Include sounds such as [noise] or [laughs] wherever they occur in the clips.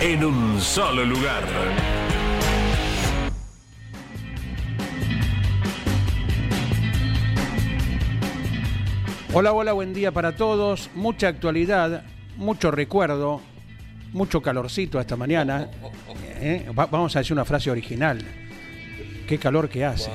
en un solo lugar. Hola, hola, buen día para todos. Mucha actualidad, mucho recuerdo, mucho calorcito esta mañana. ¿Eh? Va- vamos a decir una frase original. Qué calor que hace.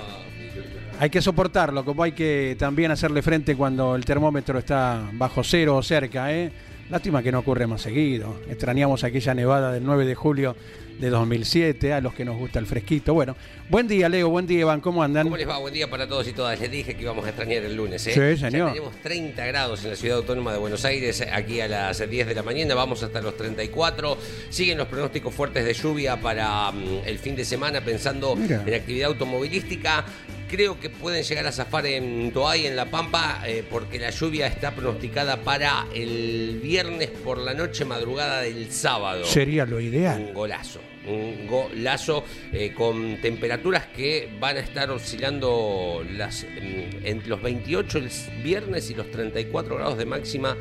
Hay que soportarlo, como hay que también hacerle frente cuando el termómetro está bajo cero o cerca. ¿eh? Lástima que no ocurre más seguido. Extrañamos aquella nevada del 9 de julio de 2007, a los que nos gusta el fresquito. Bueno, buen día, Leo, buen día, Iván, ¿cómo andan? ¿Cómo les va? Buen día para todos y todas. Les dije que íbamos a extrañar el lunes. ¿eh? Sí, señor. Ya tenemos 30 grados en la ciudad autónoma de Buenos Aires, aquí a las 10 de la mañana. Vamos hasta los 34. Siguen los pronósticos fuertes de lluvia para mm, el fin de semana, pensando Mira. en actividad automovilística. Creo que pueden llegar a zafar en Toay, en La Pampa, eh, porque la lluvia está pronosticada para el viernes por la noche, madrugada del sábado. Sería lo ideal. Un golazo. Un golazo eh, con temperaturas que van a estar oscilando las, mm, entre los 28 el viernes y los 34 grados de máxima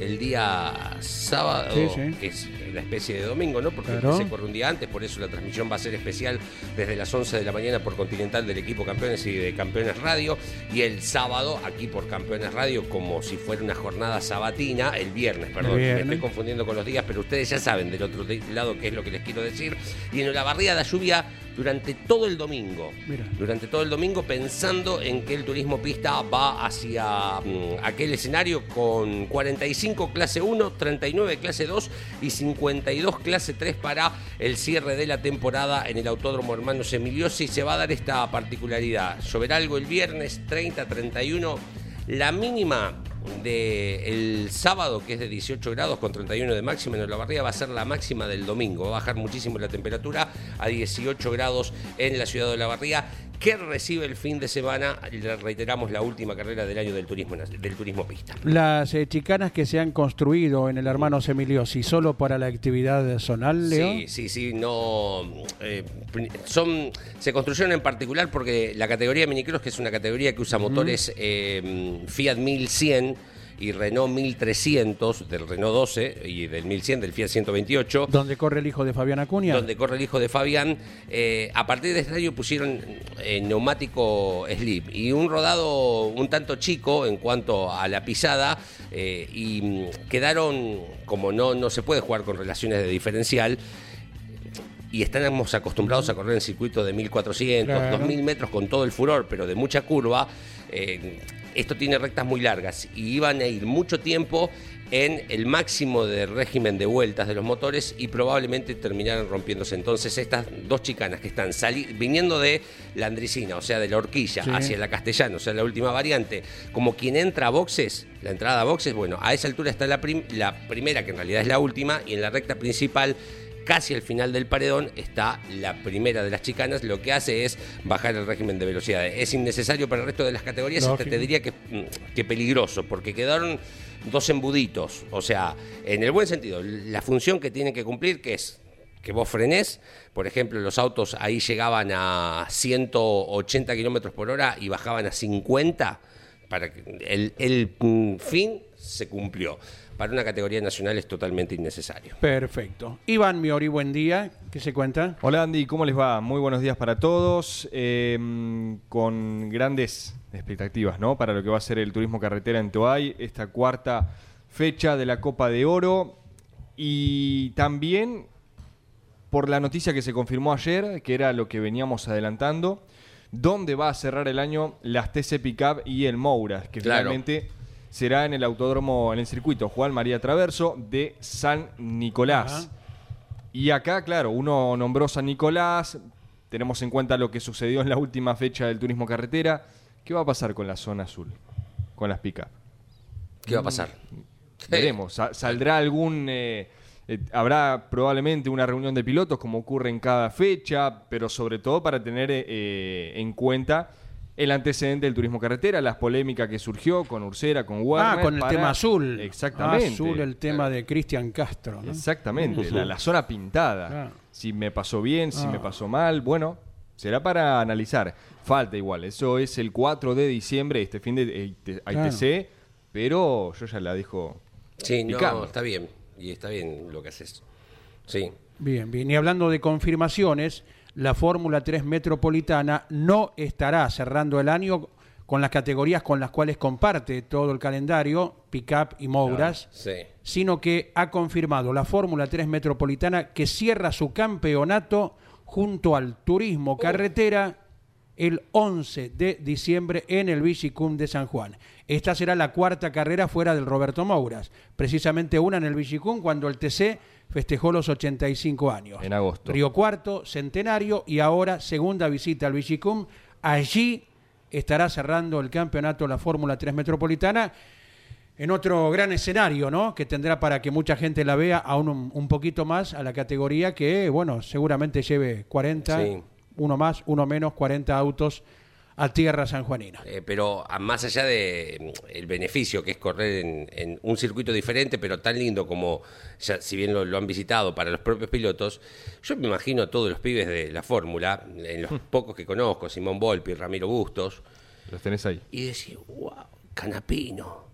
el día sábado, Sí, sí. que es la especie de domingo, ¿no? Porque Claro. se corre un día antes, por eso la transmisión va a ser especial desde las 11 de la mañana por Continental del equipo Campeones y de Campeones Radio. Y el sábado, aquí por Campeones Radio, como si fuera una jornada sabatina, el viernes, perdón. Me estoy confundiendo con los días, pero ustedes ya saben del otro de- lado qué es lo que les quiero decir. Y en la barriga da lluvia durante todo el domingo. Mira. Durante todo el domingo pensando en que el turismo pista va hacia mm, aquel escenario con 45 clase 1, 39 clase 2 y 52 clase 3 para el cierre de la temporada en el Autódromo Hermanos Emiliosi. Se va a dar esta particularidad. Lloverá algo el viernes 30, 31. La mínima del sábado, que es de 18 grados con 31 de máxima en Olavarría, va a ser la máxima del domingo. Va a bajar muchísimo la temperatura a 18 grados en la ciudad de Olavarría, que recibe el fin de semana, reiteramos, la última carrera del año del turismo, del turismo pista. Las eh, chicanas que se han construido en el Hermanos Emiliosi solo para la actividad zonal, Leo. Sí, sí, sí, no. eh, son, se construyeron en particular porque la categoría minicross, que es una categoría que usa motores eh, Fiat 1100 y Renault 1300, del Renault 12 y del 1100, del Fiat 128. Donde corre el hijo de Fabián Acuña. donde corre el hijo de Fabián. eh, a partir de este año pusieron eh, neumático slip y un rodado un tanto chico en cuanto a la pisada eh, y mm, quedaron, como no, no se puede jugar con relaciones de diferencial, y estamos acostumbrados a correr en circuito de 1400, Claro. 2000 metros con todo el furor, pero de mucha curva. eh, esto tiene rectas muy largas y iban a ir mucho tiempo en el máximo de régimen de vueltas de los motores y probablemente terminaran rompiéndose. Entonces estas dos chicanas que están viniendo de la Andricina, o sea, de la horquilla, Sí. hacia la castellana, o sea, la última variante, como quien entra a boxes, la entrada a boxes, bueno, a esa altura está la, prim- la primera, que en realidad es la última, y en la recta principal casi al final del paredón está la primera de las chicanas, lo que hace es bajar el régimen de velocidades. Es innecesario para el resto de las categorías, hasta Lógico. te diría que, mm, que peligroso, porque quedaron dos embuditos, o sea, en el buen sentido, la función que tienen que cumplir, que es que vos frenés, por ejemplo, los autos ahí llegaban a 180 kilómetros por hora y bajaban a 50, para que el, el, fin se cumplió. Para una categoría nacional es totalmente innecesario. Perfecto. Iván Miori, buen día. ¿Qué se cuenta? Hola Andy, ¿cómo les va? Muy buenos días para todos. eh, con grandes expectativas, ¿no? Para lo que va a ser el turismo carretera en Toay, esta cuarta fecha de la Copa de Oro. Y también por la noticia que se confirmó ayer, que era lo que veníamos adelantando, donde va a cerrar el año las TC Pickup y el Mouras, que Claro. finalmente será en el autódromo, en el circuito Juan María Traverso de San Nicolás. Y acá, claro, uno nombró San Nicolás, tenemos en cuenta lo que sucedió en la última fecha del turismo carretera. ¿Qué va a pasar con la zona azul? Con las pick ¿Qué va a pasar? Veremos. Sa- ¿Saldrá algún... eh, eh, habrá probablemente una reunión de pilotos como ocurre en cada fecha, pero sobre todo para tener eh, eh, en cuenta el antecedente del turismo carretera, las polémicas que surgió con Ursera, con Warner. Ah, con el para- tema azul. Exactamente. Azul, el tema de Cristian Castro. ¿no? Exactamente, la, la zona pintada. Claro. Si me pasó bien, si Ah. me pasó mal, bueno, será para analizar. Falta igual, eso es el 4 de diciembre, este fin de Claro. ITC, pero yo ya la dejo Sí, no, picando. está bien. Y está bien lo que haces. Sí. Bien, bien. Y hablando de confirmaciones, la Fórmula 3 Metropolitana no estará cerrando el año con las categorías con las cuales comparte todo el calendario, Pickup y Mouras, Sí. sino que ha confirmado la Fórmula 3 Metropolitana que cierra su campeonato junto al Turismo Carretera el 11 de diciembre en el Vigicum de San Juan. Esta será la cuarta carrera fuera del Roberto Mouras, precisamente una en el Vigicum cuando el TC festejó los 85 años. En agosto. Río Cuarto, centenario y ahora segunda visita al Vigicum. Allí estará cerrando el campeonato la Fórmula 3 Metropolitana en otro gran escenario, ¿no? Que tendrá para que mucha gente la vea aún un, un poquito más a la categoría que, bueno, seguramente lleve 40, Sí. Uno más, uno menos, 40 autos a tierra sanjuanina. Eh, pero a- más allá de mm, el beneficio que es correr en, en un circuito diferente, pero tan lindo como, ya, si bien lo, lo han visitado para los propios pilotos, yo me imagino a todos los pibes de la Fórmula, en los pocos que conozco, Simón Volpi, Ramiro Bustos, Los tenés ahí. y decir, wow, Canapino,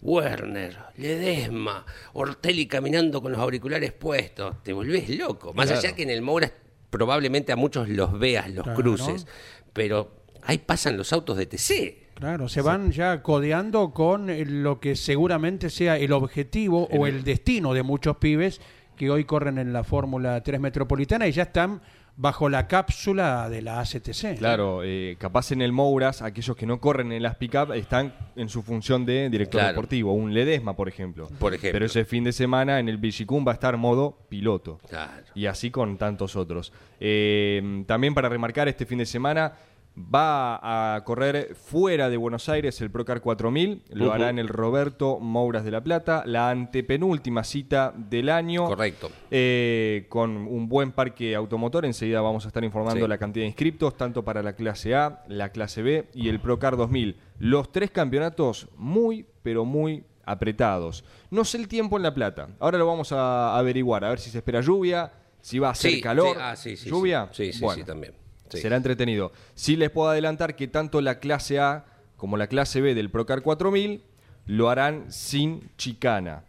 Werner, Ledesma, Ortelli caminando con los auriculares puestos, te volvés loco. Más allá que en el Moura probablemente a muchos los veas, los Claro. cruces, pero ahí pasan los autos de TC. Claro, se van ya codeando con eh, lo que seguramente sea el objetivo o el destino de muchos pibes que hoy corren en la Fórmula 3 Metropolitana y ya están bajo la cápsula de la ACTC. Claro, eh, capaz en el Mouras, aquellos que no corren en las pick-up están en su función de director Claro. deportivo, un Ledesma, por ejemplo. Por ejemplo. Pero ese fin de semana en el Vigicum va a estar modo piloto. Claro. Y así con tantos otros. Eh, también para remarcar, este fin de semana va a correr fuera de Buenos Aires el Procar 4000. Lo Ujú. hará en el Roberto Mouras de la Plata. La antepenúltima cita del año. Correcto. Eh, con un buen parque automotor. Enseguida vamos a estar informando Sí. la cantidad de inscriptos, tanto para la clase A, la clase B y el Procar 2000. Los tres campeonatos muy, pero muy apretados. No sé el tiempo en La Plata. Ahora lo vamos a averiguar, a ver si se espera lluvia, si va a ser Sí, calor. sí, ah, sí, sí, ¿Lluvia? Sí, sí, sí, Bueno, también. Sí. Será entretenido. Sí les puedo adelantar que tanto la clase A como la clase B del Procar 4000 lo harán sin chicana.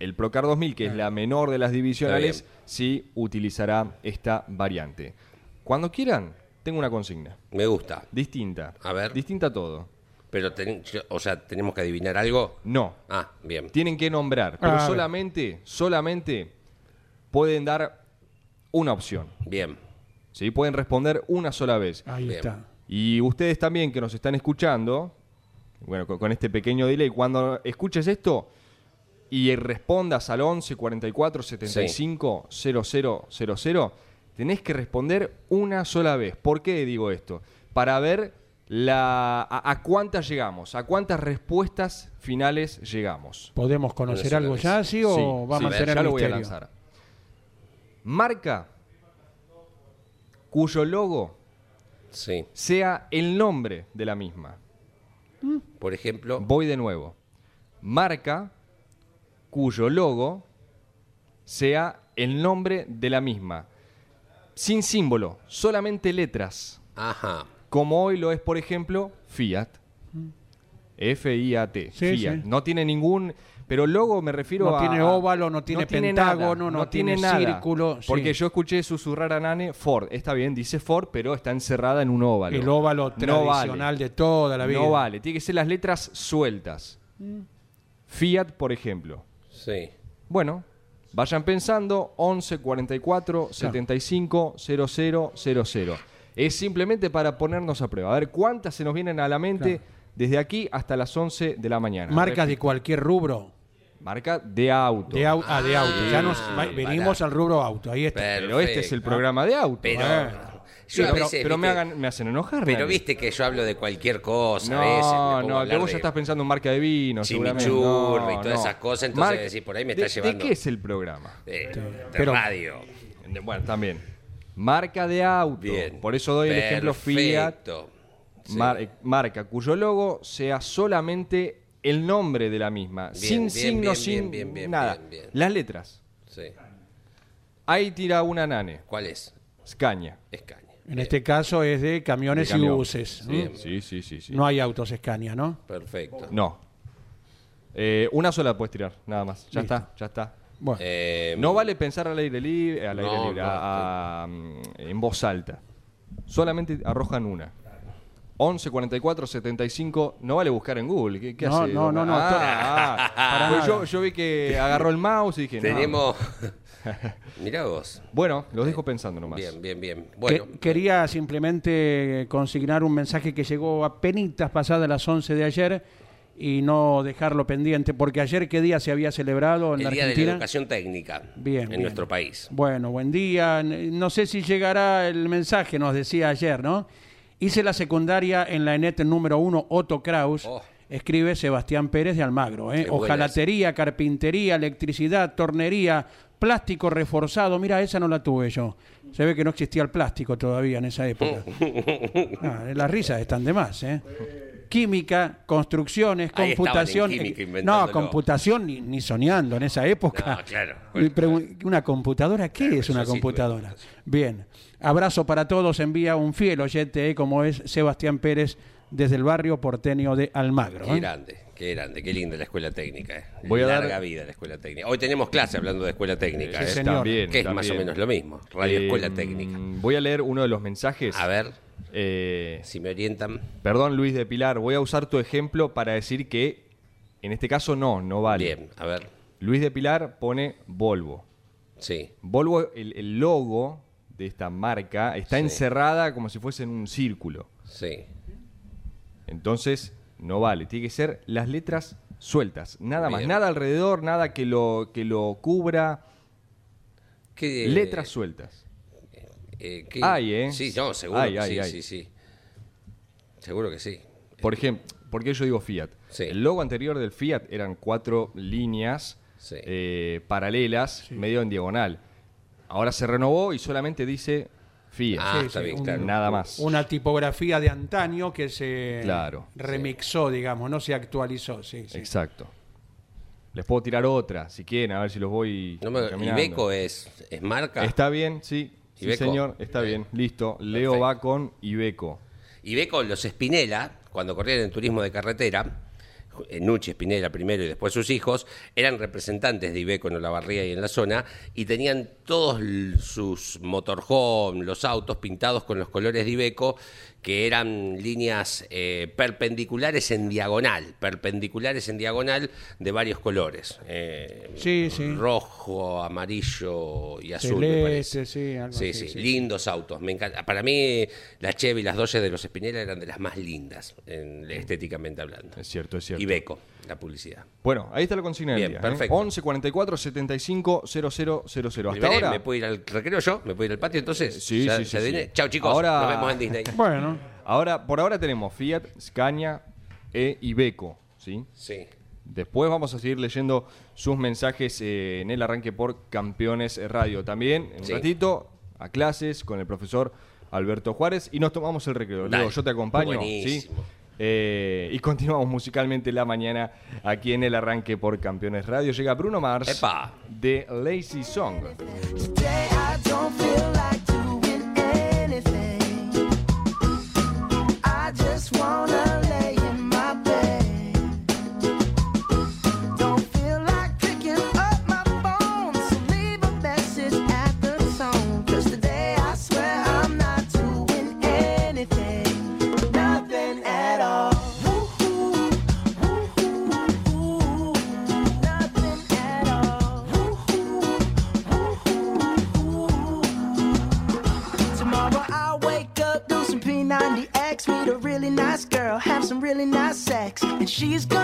El Procar 2000, que es la menor de las divisionales, sí utilizará esta variante. Cuando quieran, tengo una consigna. Me gusta. Distinta. A ver. Distinta a todo. Pero, ten- o sea, tenemos que adivinar algo. No. Ah, bien. Tienen que nombrar, pero solamente, solamente pueden dar una opción. Bien. ¿Sí? Pueden responder una sola vez. Ahí Bien. está. Y ustedes también que nos están escuchando, bueno, con, con este pequeño delay, cuando escuches esto y respondas al 11 44 75 0000, tenés que responder una sola vez. ¿Por qué digo esto? Para ver la, a, a cuántas llegamos, a cuántas respuestas finales llegamos. ¿Podemos conocer algo ya así o Sí, va a sí, mantener ya el lo voy a misterio? lanzar. Marca cuyo logo Sí. sea el nombre de la misma. Por ejemplo, Voy de nuevo. Marca cuyo logo sea el nombre de la misma. Sin símbolo, solamente letras. ajá. Como hoy lo es, por ejemplo, Fiat. F-I-A-T. Sí, Fiat. sí. No tiene ningún. Pero logo me refiero No a. tiene óvalo, no tiene pentágono, no tiene círculo, sí. Porque yo escuché susurrar a Nane Ford. Está bien, dice Ford, pero está encerrada en un óvalo. El óvalo No tradicional vale. de toda la vida. No vale, tiene que ser las letras sueltas. Fiat, por ejemplo. Sí. Bueno, Vayan pensando 11 44 75 00 00. Es simplemente para ponernos a prueba. A ver cuántas se nos vienen a la mente desde aquí hasta las 11 de la mañana. Marcas de cualquier rubro. Marca de auto. De, au- ah, de auto. Ya nos Ah, venimos al rubro auto. Ahí está. Pero este es el programa de auto. Pero. Sí, veces, pero me, hagan- me hacen enojar. pero viste que yo hablo de cualquier cosa No, a veces. no, vos de- ya estás pensando en marca de vino, seguramente. Chimichurri y No, todas no. esas cosas, entonces decís, por ahí me de, está llevando- ¿De qué es el programa? de, de Pero- radio. De- Bueno, también. Marca de auto. Bien. Por eso doy el ejemplo Fiat. Sí. mar- eh, marca cuyo logo sea solamente el nombre de la misma, Bien, sin bien, signo, bien, sin bien, bien, bien, nada. bien, bien. Las letras. Sí. Ahí tira una nane, ¿Cuál es? Scania. Escaña. En este caso es de camiones De camión. y buses. ¿no? Sí, sí, sí, sí. No hay autos Scania, ¿no? Perfecto. No. Eh, una sola puedes tirar, nada más. Ya Listo. está, ya está. Bueno, Eh, No vale pensar al aire libre, al aire No, libre, no, a- a, mm, en voz alta. Solamente arrojan una. 11 44 75, no vale buscar en Google. ¿Qué, qué No, hace? no, no, no, Ah, ah. Para Pues yo, yo vi que agarró el mouse y dije, no. tenemos. [laughs] Mirá vos. Bueno, los dejo pensando nomás. Bien, bien, bien. que- Bueno, quería simplemente consignar un mensaje que llegó a penitas pasadas las 11 de ayer y no dejarlo pendiente, porque ayer, ¿qué día se había celebrado en el la Día de la? Educación Técnica Bien, en bien. nuestro país. Bueno, buen día. No sé si llegará el mensaje, nos decía ayer, ¿no? Hice la secundaria en la ENET número uno, Otto Kraus. Oh. Escribe Sebastián Pérez de Almagro. ¿eh? Ojalatería, carpintería, electricidad, tornería, plástico reforzado. Mira, esa no la tuve yo. Se ve que no existía el plástico todavía en esa época. [laughs] Ah, las risas están de más, ¿eh? Química, construcciones, Ahí estaban en computación. química eh, no, inventándolo. computación ni, ni soñando en esa época. No, claro. ¿Una computadora? ¿Qué Claro, es una sí, computadora? Bien. Abrazo para todos. Envía un fiel oyente, eh, como es Sebastián Pérez, desde el barrio porteño de Almagro. Qué ¿eh? grande, qué grande, qué linda la escuela técnica. eh. Voy a Larga dar- vida la escuela técnica. Hoy tenemos clase hablando de escuela técnica, Sí, eh, señor. También, que es más o menos lo mismo. Radio Eh, Escuela Técnica. Voy a leer uno de los mensajes. A ver, Eh, si me orientan. perdón, Luis de Pilar, voy a usar tu ejemplo para decir que en este caso no, no vale. Bien, a ver. Luis de Pilar pone Volvo. Sí, Volvo, el, el logo de esta marca está Sí. encerrada como si fuese en un círculo. sí. Entonces, no vale. Tiene que ser las letras sueltas. Nada más. Nada alrededor, nada que lo, que lo cubra. ¿Qué, letras sueltas. Eh, qué- Hay, ¿eh? Sí, no, seguro Hay, que hay, sí, hay. sí, sí. Seguro que sí. Por ejemplo, ¿por qué yo digo Fiat? Sí. El logo anterior del Fiat eran cuatro líneas Sí. eh, paralelas, medio en diagonal. Ahora se renovó y solamente dice Fiat. Ah, Sí, está sí, bien, un- claro. Nada más. Una tipografía de antaño que se Claro. remixó, digamos, no se actualizó. Sí, sí. Exacto. Les puedo tirar otra, si quieren, a ver si los voy. No. Ibeco es, es marca. Está bien, sí. Sí, señor, está Bien. Listo. Leo Perfecto. va con Ibeco. Ibeco, los Spinella, cuando corrían en turismo de carretera, eh, Nucci Spinella primero y después sus hijos, eran representantes de Ibeco en Olavarría y en la zona, y tenían todos sus motorhome, los autos pintados con los colores de Ibeco, que eran líneas eh, perpendiculares en diagonal, perpendiculares en diagonal de varios colores. eh, Sí, sí. Rojo, amarillo y azul, me sí, algo Sí, así, sí, sí. lindos autos. Me encanta. Para mí, las Chevy y las Dodge de los Spinella eran de las más lindas, en- estéticamente hablando. Es cierto, es cierto. Ibeco, la publicidad. Bueno, ahí está la consigna del Bien, día. ¿eh? perfecto. 11 44 75 0000. Hasta Liberé, ahora. ¿Me puedo ir al recreo yo? ¿Me puedo ir al patio entonces? Sí, ¿Ya- sí, ya sí, sí. Chao chicos, Ahora- nos vemos en Disney. [laughs] Bueno, Ahora, por ahora tenemos Fiat, Scania e Ibeco. ¿sí? Sí. Después vamos a seguir leyendo sus mensajes eh, en el arranque por Campeones Radio. También, en un Sí. ratito, a clases con el profesor Alberto Juárez y nos tomamos el recreo. Dale. Leo, yo te acompaño. ¿sí? Eh, y continuamos musicalmente la mañana aquí en el arranque por Campeones Radio. Llega Bruno Mars Epa. de Lazy Song. And she's gonna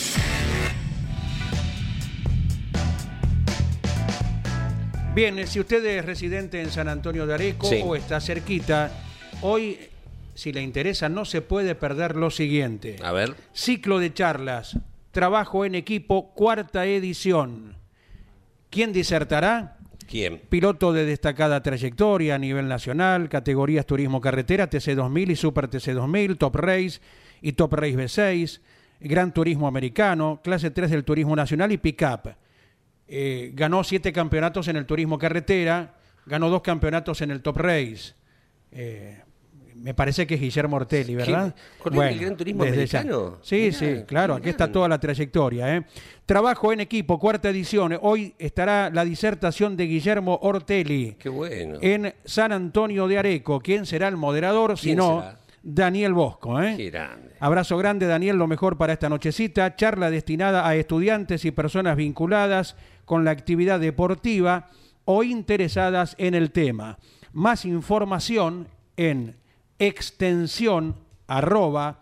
Bien, eh, si usted es residente en San Antonio de Areco Sí. o está cerquita, hoy, si le interesa, no se puede perder lo siguiente. A ver. Ciclo de charlas, trabajo en equipo, cuarta edición. ¿Quién disertará? ¿Quién? Piloto de destacada trayectoria a nivel nacional, categorías Turismo Carretera, TC2000 y Super TC2000, Top Race y Top Race B6, Gran Turismo Americano, clase 3 del Turismo Nacional y Pickup. Eh, ganó siete campeonatos en el Turismo Carretera, ganó dos campeonatos en el Top Race. Eh, me parece que es Guillermo Ortelli, ¿verdad? ¿Corrió en el Gran Turismo. Americano? Sí, Mirá, sí, claro, aquí está toda la trayectoria. ¿eh? Trabajo en equipo, cuarta edición. Hoy estará la disertación de Guillermo Ortelli Qué bueno. en San Antonio de Areco. ¿Quién será el moderador? Si ¿Quién no, será? Daniel Bosco. ¿eh? Qué grande. Abrazo grande, Daniel, lo mejor para esta nochecita. Charla destinada a estudiantes y personas vinculadas con la actividad deportiva o interesadas en el tema. Más información en extensión arroba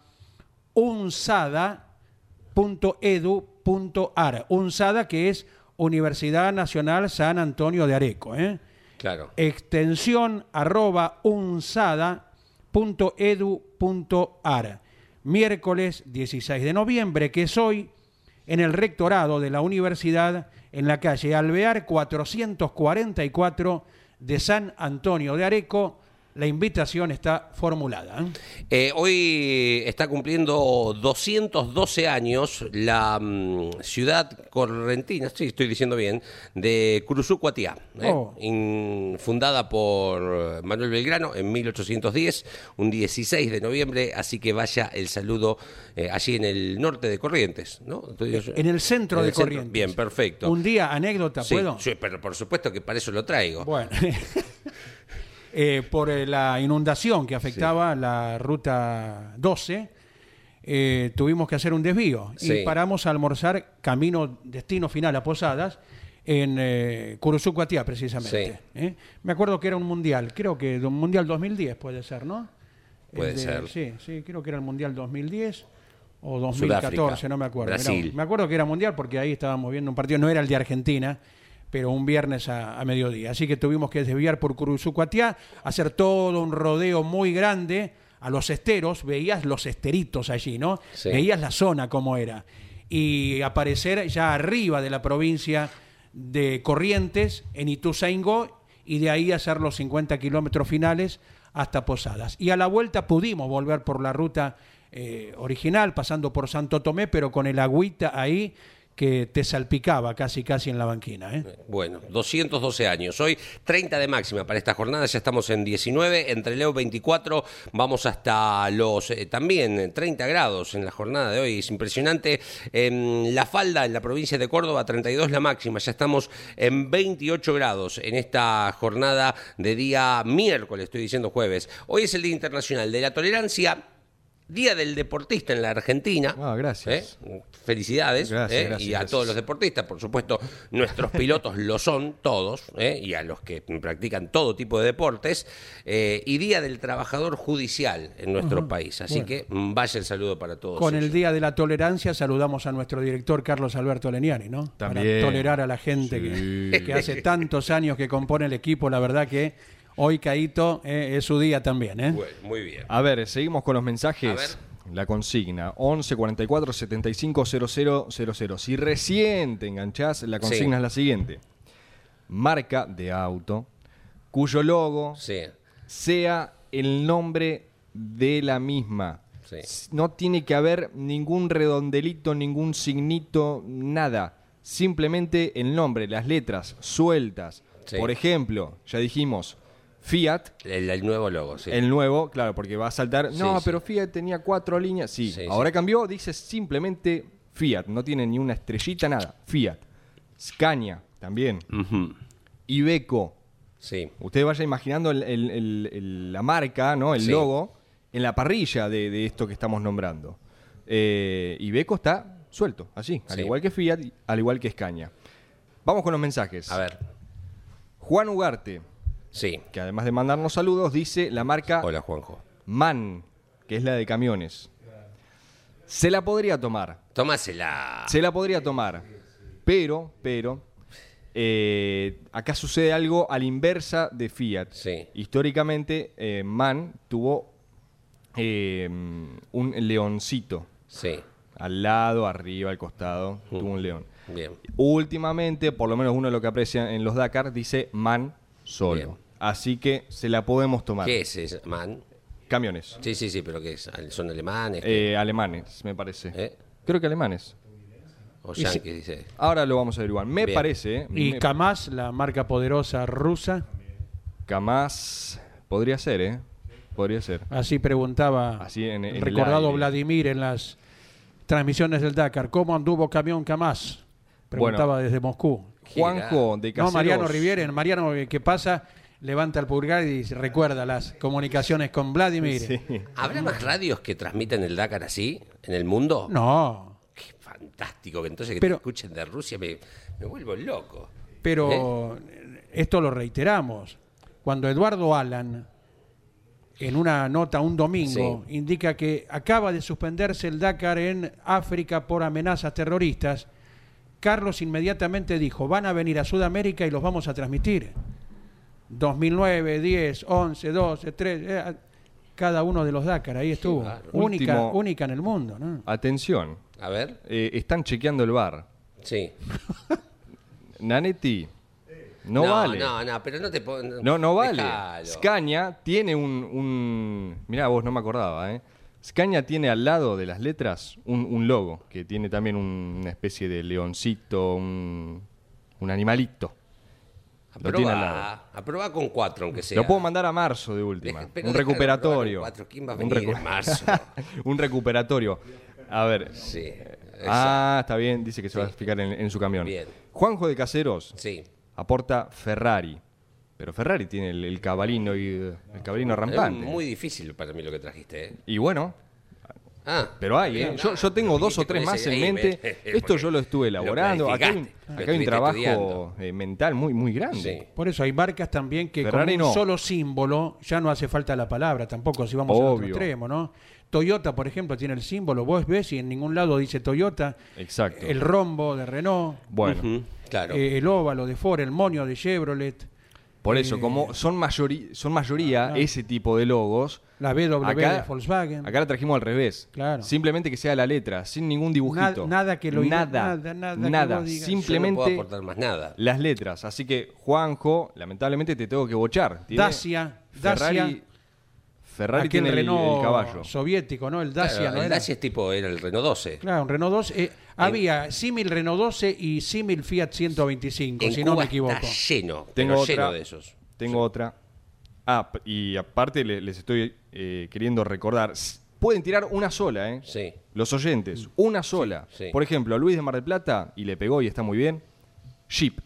unsada.edu.ar. Unsada que es Universidad Nacional San Antonio de Areco. ¿eh? Claro. extensión arroba unsada.edu.ar. Miércoles 16 de noviembre, que es hoy, en el rectorado de la universidad, en la calle Alvear 444 de San Antonio de Areco. La invitación está formulada. ¿eh? Eh, hoy está cumpliendo 212 años la mm, ciudad correntina, sí, estoy diciendo bien, de Curuzucuatiá, ¿eh? Oh. Fundada por Manuel Belgrano en 1810, un 16 de noviembre, así que vaya el saludo eh, allí en el norte de Corrientes, ¿no? En el centro en de centro. Corrientes. Bien, perfecto. Un día, anécdota, Sí, ¿puedo? sí, pero por supuesto que para eso lo traigo. Bueno, [laughs] eh, por eh, la inundación que afectaba la ruta 12, eh, tuvimos que hacer un desvío Sí. y paramos a almorzar camino destino final a Posadas en eh, Curuzucuatiá precisamente. ¿eh? Me acuerdo que era un mundial, creo que un mundial 2010 puede ser, ¿no? Puede ser. Sí, sí, creo que era el mundial 2010 o 2014, Sudáfrica, no me acuerdo. Brasil. Me acuerdo que era mundial porque ahí estábamos viendo un partido, no era el de Argentina, pero un viernes a, a mediodía. Así que tuvimos que desviar por Curuzucuatiá, hacer todo un rodeo muy grande a los esteros, veías los esteritos allí, ¿no? Sí. Veías la zona como era. Y aparecer ya arriba de la provincia de Corrientes, en Ituzaingó, y de ahí hacer los 50 kilómetros finales hasta Posadas. Y a la vuelta pudimos volver por la ruta eh, original, pasando por Santo Tomé, pero con el agüita ahí que te salpicaba casi casi en la banquina. ¿eh? Bueno, 212 años. Hoy 30 de máxima para esta jornada, ya estamos en 19, entre Leo 24, vamos hasta los eh, también 30 grados en la jornada de hoy, es impresionante. En La Falda, en la provincia de Córdoba, 32 la máxima, ya estamos en 28 grados en esta jornada de día miércoles, estoy diciendo jueves. Hoy es el Día Internacional de la Tolerancia Día del Deportista en la Argentina. Ah, gracias. ¿eh? Felicidades. Gracias, ¿eh? gracias, y a gracias. todos los deportistas, por supuesto, nuestros pilotos lo son todos, ¿eh? y a los que practican todo tipo de deportes. eh, y Día del Trabajador Judicial en nuestro país. Así que mm, vaya el saludo para todos. Con el. Día de la Tolerancia saludamos a nuestro director Carlos Alberto Leniani, ¿no? También. Para tolerar a la gente que, que hace tantos años que compone el equipo, la verdad que hoy Caito eh, es su día también, ¿eh? Bueno, muy bien. A ver, seguimos con los A mensajes. ver. La consigna 11 44 75 00 00. Si recién te enganchás, la consigna Sí. es la siguiente: marca de auto cuyo logo Sí. sea el nombre de la misma. Sí. No tiene que haber ningún redondelito, ningún signito, nada. Simplemente el nombre, las letras sueltas. Sí. Por ejemplo, ya dijimos Fiat, El, el nuevo logo, sí. el nuevo, claro, porque va a saltar. Sí, no, sí. pero Fiat tenía cuatro líneas. Sí, Sí, ahora cambió, dice simplemente Fiat. No tiene ni una estrellita, nada. Fiat. Scania, también. Ujú. Iveco. Sí. Usted vaya imaginando el- el- la marca, ¿no? El logo en la parrilla de, de esto que estamos nombrando. Eh, Iveco está suelto, así, al igual que Fiat, al igual que Scania. Vamos con los mensajes. A ver. Juan Ugarte, Sí. que además de mandarnos saludos, dice la marca Hola, Juanjo. MAN, que es la de camiones. Se la podría tomar. Tómasela. Se la podría tomar. Pero, pero, eh, acá sucede algo a la inversa de Fiat. Sí. Históricamente, eh, MAN tuvo eh, un leoncito. Sí. Al lado, arriba, al costado, Mm. tuvo un león. Bien. Últimamente, por lo menos uno de lo que aprecia en los Dakar, dice MAN solo. Bien. Así que se la podemos tomar. ¿Qué es ese man? Camiones. Sí, sí, sí, pero ¿qué es? ¿Son alemanes? Eh, alemanes, me parece. ¿Eh? Creo que alemanes. ¿O y yanquis, dice? Ahora lo vamos a averiguar. Me Bien. parece, ¿eh? Y Me- Kamaz, la marca poderosa rusa, Kamaz podría ser, ¿eh? Podría ser. así preguntaba Así en- en recordado. Vladimir en las transmisiones del Dakar. ¿Cómo anduvo camión Kamaz? Preguntaba desde Moscú. Juanjo de No, Caseros. Mariano Riviere, Mariano, eh, ¿qué pasa? Levanta el pulgar y recuerda las comunicaciones con Vladimir. Sí. ¿Habrá más radios que transmiten el Dakar así en el mundo? No, Qué fantástico que entonces que Pero- te escuchen de Rusia me, me vuelvo loco. pero esto lo reiteramos. Cuando Eduardo Alan, en una nota un domingo, indica que acaba de suspenderse el Dakar en África por amenazas terroristas, Carlos inmediatamente dijo, van a venir a Sudamérica y los vamos a transmitir. 2009, 10, 11, 12, 13, eh, cada uno de los Dakar, ahí estuvo. claro. Única, Último- única en el mundo, ¿no? Atención. A ver, eh, están chequeando el bar. sí. [laughs] Nanetti. No, vale. No, no, pero no te No, no vale. Dejalo. Scania tiene un, un... Mirá, vos no me acordaba, ¿eh? Scania tiene al lado de las letras un, un logo, que tiene también un- una especie de leoncito, un, un animalito. Lo tiene al lado. Aprobá, aprobá con cuatro, aunque sea. Lo puedo mandar a marzo de última. Deja- pero un recuperatorio. con cuatro. ¿Quién va a Un venir en marzo? [laughs] un recuperatorio. A ver. Sí. Ah, está bien. Dice que se va a fijar en, en su camión. Bien. Juanjo de Caseros Sí. aporta Ferrari. Pero Ferrari tiene el, el cabalino y el cabalino rampante. Es muy difícil para mí lo que trajiste, ¿eh? Y bueno, Ah, pero hay, bien, ¿eh? Yo, yo tengo dos o tres más en ahí, mente. [laughs] me- Esto yo lo estuve lo elaborando. Acá hay un, planificaste, lo acá hay un trabajo eh, mental muy, muy grande. Sí. Por eso hay marcas también que Ferrari con un no. solo símbolo ya no hace falta la palabra tampoco si vamos al otro extremo, ¿no? Toyota, por ejemplo, tiene el símbolo, vos ves y en ningún lado dice Toyota. Exacto. El rombo de Renault, Bueno, claro. eh, el óvalo de Ford, el monio de Chevrolet, por eso, eh, como son, mayori- son mayoría Ah. ese tipo de logos, la BW Acá- de Volkswagen. acá la trajimos al revés. Claro. Simplemente que sea la letra, sin ningún dibujito. Na- nada que lo- Nada, nada, nada que nada. Yo no Simplemente puedo aportar más nada. las letras. Así que, Juanjo, lamentablemente te tengo que bochar. Tiene Dacia, Ferrari, Dacia, Ferrari tiene el, el Renault caballo. soviético, ¿no? El Dacia, Claro, ¿no el era? Dacia es tipo, era el Renault 12. Claro, un Renault 12. eh, había símil Renault 12 y símil Fiat 125, En si Cuba no me equivoco. está lleno, Tengo pero otra. lleno de esos. Tengo otra. Ah, y aparte le- les estoy eh, queriendo recordar. Pueden tirar una sola, ¿eh? Sí. Los oyentes, una sola. sí. Por ejemplo, a Luis de Mar del Plata, y le pegó y está muy bien. Jeep.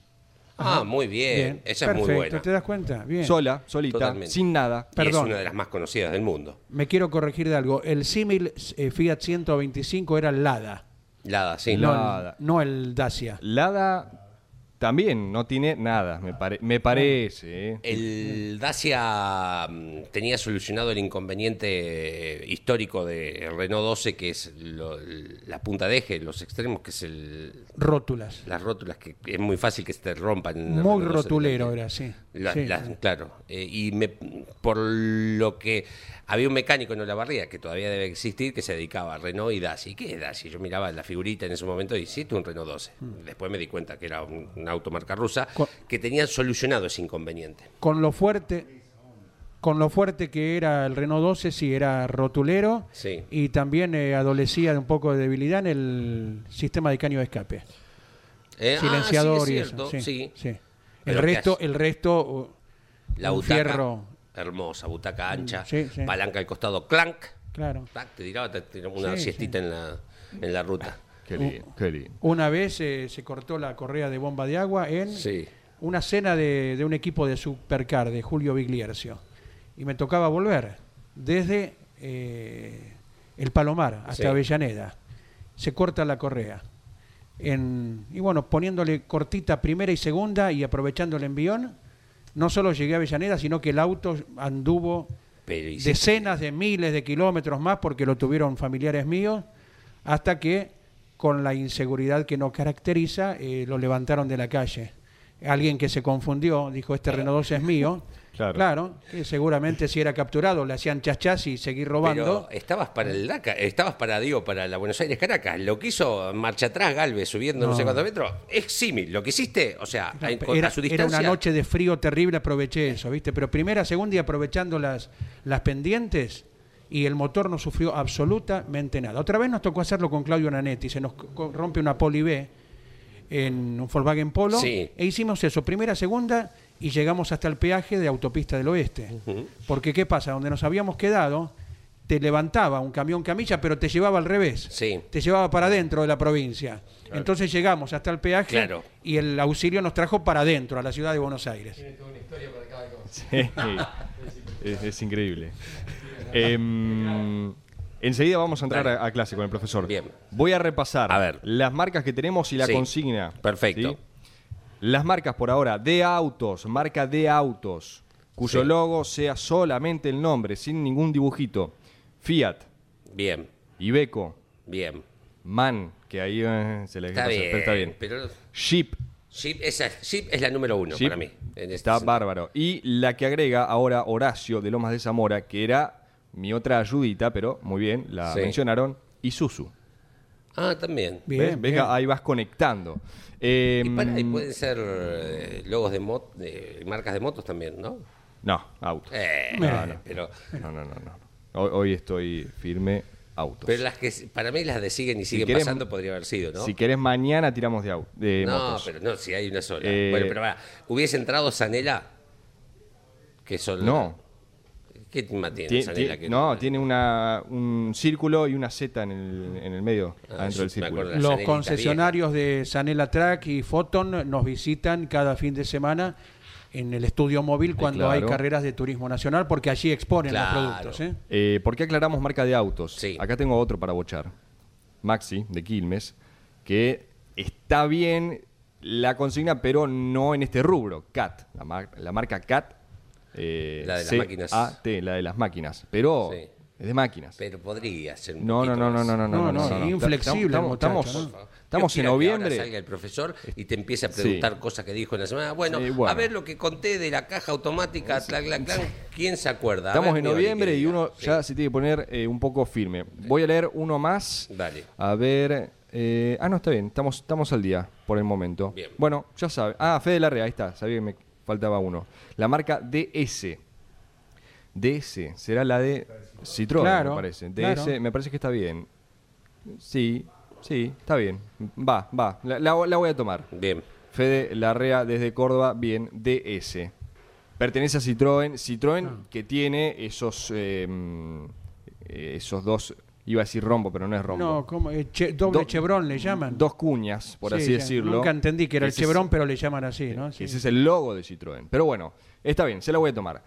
Ah, muy bien. Esa es muy buena. ¿Te das cuenta? Bien. Sola, solita, Totalmente. sin nada. Y Perdón. es una de las más conocidas del mundo. Me quiero corregir de algo. El símil eh, Fiat 125 era el Lada, Lada, sí. no, Lada. no el Dacia. Lada también no tiene nada, me, pare- me parece. ¿eh? El Dacia mm, tenía solucionado el inconveniente histórico de Renault 12, que es lo- la punta de eje, los extremos, que es el, Rótulas. las rótulas, que es muy fácil que se te rompan. Muy Renault 12 rotulero era, sí. La- Sí. las- claro. Eh, y me- por lo que había un mecánico en Olavarría, que todavía debe existir, que se dedicaba a Renault y Dacia. ¿Y qué es Dacia? Yo miraba la figurita en ese momento y sí, un Renault 12. Después me di cuenta que era un, un auto marca rusa, que tenían solucionado ese inconveniente. Con lo fuerte con lo fuerte que era el Renault 12, sí, era rotulero Sí. y también eh, adolecía de un poco de debilidad en el sistema de caño de escape. Eh, ah, Silenciador sí, y es eso. sí. sí. El ¿qué resto, el resto, uh, La un butaca, fierro, hermosa, butaca ancha, palanca al costado, clank, claro. tac, te tiraba, te tiraba una siestita en la, en la ruta. Qué lindo, qué lindo. Una vez eh, se cortó la correa de bomba de agua en Sí. una cena de, de un equipo de Supercar de Julio Bigliercio. Y me tocaba volver desde eh, el Palomar hasta Sí. Avellaneda. Se corta la correa. En- y bueno, poniéndole cortita primera y segunda y aprovechando el envión, no solo llegué a Avellaneda, sino que el auto anduvo decenas de miles de kilómetros más porque lo tuvieron familiares míos, hasta que con la inseguridad que nos caracteriza, eh, lo levantaron de la calle. Alguien que se confundió, dijo, este Renault 12 es mío. [laughs] Claro. que seguramente si era capturado le hacían chachas y seguir robando. Pero estabas para el DACA, estabas para, digo, para la Buenos Aires Caracas. Lo que hizo marcha atrás Galvez subiendo no, No. sé cuántos metros es símil. Lo que hiciste, o sea, era, a su era distancia. una noche de frío terrible, aproveché eso, ¿viste? Pero primera, segunda y aprovechando las, las pendientes y el motor no sufrió absolutamente nada. Otra vez nos tocó hacerlo con Claudio Nanetti, se nos rompe una Poli B en un Volkswagen Polo Sí. e hicimos eso, primera, segunda y llegamos hasta el peaje de Autopista del Oeste. Porque ¿qué pasa? Donde nos habíamos quedado, te levantaba un camión camilla, pero te llevaba al revés. Sí. Te llevaba para adentro de la provincia. Entonces llegamos hasta el peaje Claro. y el auxilio nos trajo para adentro, a la ciudad de Buenos Aires. Sí. es, es increíble. Em, enseguida vamos a entrar a, a clase con el profesor. Bien. Voy a repasar A ver. las marcas que tenemos y la Sí. consigna. Perfecto. ¿sí? Las marcas por ahora, de autos, marca de autos, cuyo Sí. logo sea solamente el nombre, sin ningún dibujito. Fiat, Bien, Iveco, bien. MAN, que ahí eh, se le Está bien. pero está bien. Pero Jeep, Jeep, esa, Jeep es la número uno Jeep, para mí. en este está sentido. bárbaro. Y la que agrega ahora Horacio de Lomas de Zamora, que era mi otra ayudita, pero muy bien, la Sí. mencionaron, Isuzu. Ah, también. Bien, ¿Ves? ¿Ves bien. ahí vas conectando. Eh, Y, para, y pueden ser eh, logos de, mot- de marcas de motos también, ¿no? No, autos. Eh, No, no, Pero, No, no, no, no. Hoy, hoy estoy firme, autos. pero las que para mí las de siguen y siguen querés- pasando podría haber sido, ¿no? Si querés, mañana tiramos de, au- de no, motos. pero no, si hay una sola. Eh, bueno, pero para, ¿hubiese entrado Sanela? Que son No. ¿Qué más tiene Tie- Sanela? tie- que no, tiene una, un círculo y una Z en el, en el medio, Ah, adentro del círculo. Los concesionarios de Sanela Track y Photon nos visitan cada fin de semana en el estudio móvil cuando hay claro. carreras de turismo nacional porque allí exponen Claro. los productos. ¿eh? Eh, ¿Por qué aclaramos marca de autos? Sí. Acá tengo otro para bochar. Maxi, de Quilmes, que está bien la consigna, pero no en este rubro. CAT, la, mar- la marca CAT. Eh, La de las C- máquinas. A T, la de las máquinas. Pero Sí. es de máquinas. Pero podría ser un No, no, no, no, no, no, no, No, no, no, no. inflexible Estamos, muchacho, estamos, ¿no? estamos en quiero que ahora noviembre. salga el profesor y te empiece a preguntar cosas que dijo en la semana. Bueno, Sí, bueno. a ver lo que conté de la caja automática, tlac, tlac, tlac. ¿quién se acuerda? A Estamos ver, en noviembre y uno Sí. ya se tiene que poner eh, un poco firme. Voy a leer uno más. Dale. A ver. eh, ah, no, está bien. Estamos, estamos al día por el momento. Bien. Bueno, ya sabe. Ah, Fede Larrea, ahí está. Sabía que me faltaba uno. La marca DS. DS. Será la de Citroën, Claro, me parece. DS, claro. me parece que está bien. Sí, sí, está bien. Va, va. La, la- la voy a tomar. Bien. Fede Larrea desde Córdoba, bien, DS. Pertenece a Citroën. Citroën Ah. que tiene esos, eh, mm, esos dos Iba a decir rombo, pero no es rombo. No, ¿cómo? Eh, che- doble Do- chevron le llaman. Dos cuñas, por Sí, así ya, decirlo. Nunca entendí que era el es- chevron, pero le llaman así, ¿no? Sí. Ese es el logo de Citroën. Pero bueno, está bien, se la voy a tomar.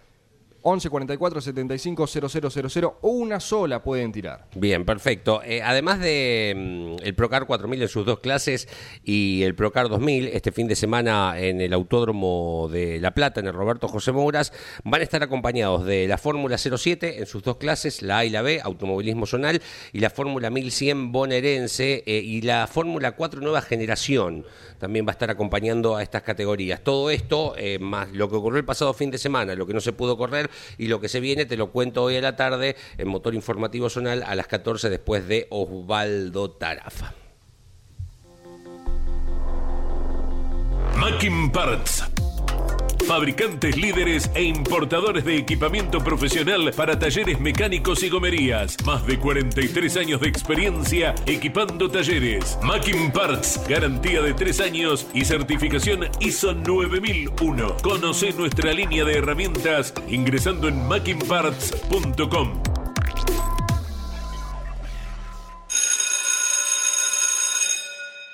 11 44 75 0000 o una sola pueden tirar. Bien, perfecto. Eh, además de mm, el Procar 4000 en sus dos clases y el Procar 2000, este fin de semana en el Autódromo de La Plata, en el Roberto José Mouras, van a estar acompañados de la Fórmula 07 en sus dos clases, la A y la B, Automovilismo Zonal, y la Fórmula 1100 bonaerense eh, y la Fórmula 4 Nueva Generación. También va a estar acompañando a estas categorías. Todo esto, eh, más lo que ocurrió el pasado fin de semana, lo que no se pudo correr y lo que se viene, te lo cuento hoy a la tarde en Motor Informativo Zonal a las 14 después de Osvaldo Tarafa. Mackin Parts. Fabricantes líderes e importadores de equipamiento profesional para talleres mecánicos y gomerías. Más de 43 años de experiencia equipando talleres. Mackin Parts, garantía de 3 años y certificación ISO 9001. Conoce nuestra línea de herramientas ingresando en mackinparts.com.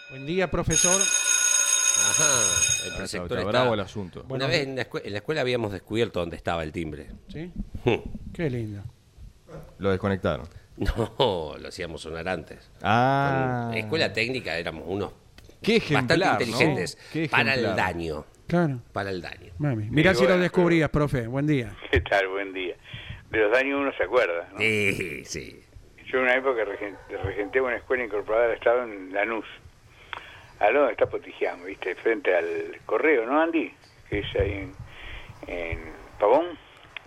Buen día, profesor. Ajá, el preceptor está está- bravo el asunto. Una Bueno, vez en la, en la escuela habíamos descubierto dónde estaba el timbre. ¿Sí? Hmm. Qué lindo. Lo desconectaron. [laughs] No, lo hacíamos sonar antes. Ah. En escuela técnica éramos unos Qué ejemplar, bastante ¿no? inteligentes Qué para el daño. Claro. Para el daño. Mami. Mirá si lo bueno, descubrías, profe. Buen día. [laughs] ¿Qué tal? Buen día. De los daños uno se acuerda. ¿no? Sí, sí. Yo en una época regen- regenté una escuela incorporada al Estado en Lanús. Al lado donde está Potigiamo, ¿viste? Frente al correo, ¿no, Andy? Que es ahí en, en Pavón.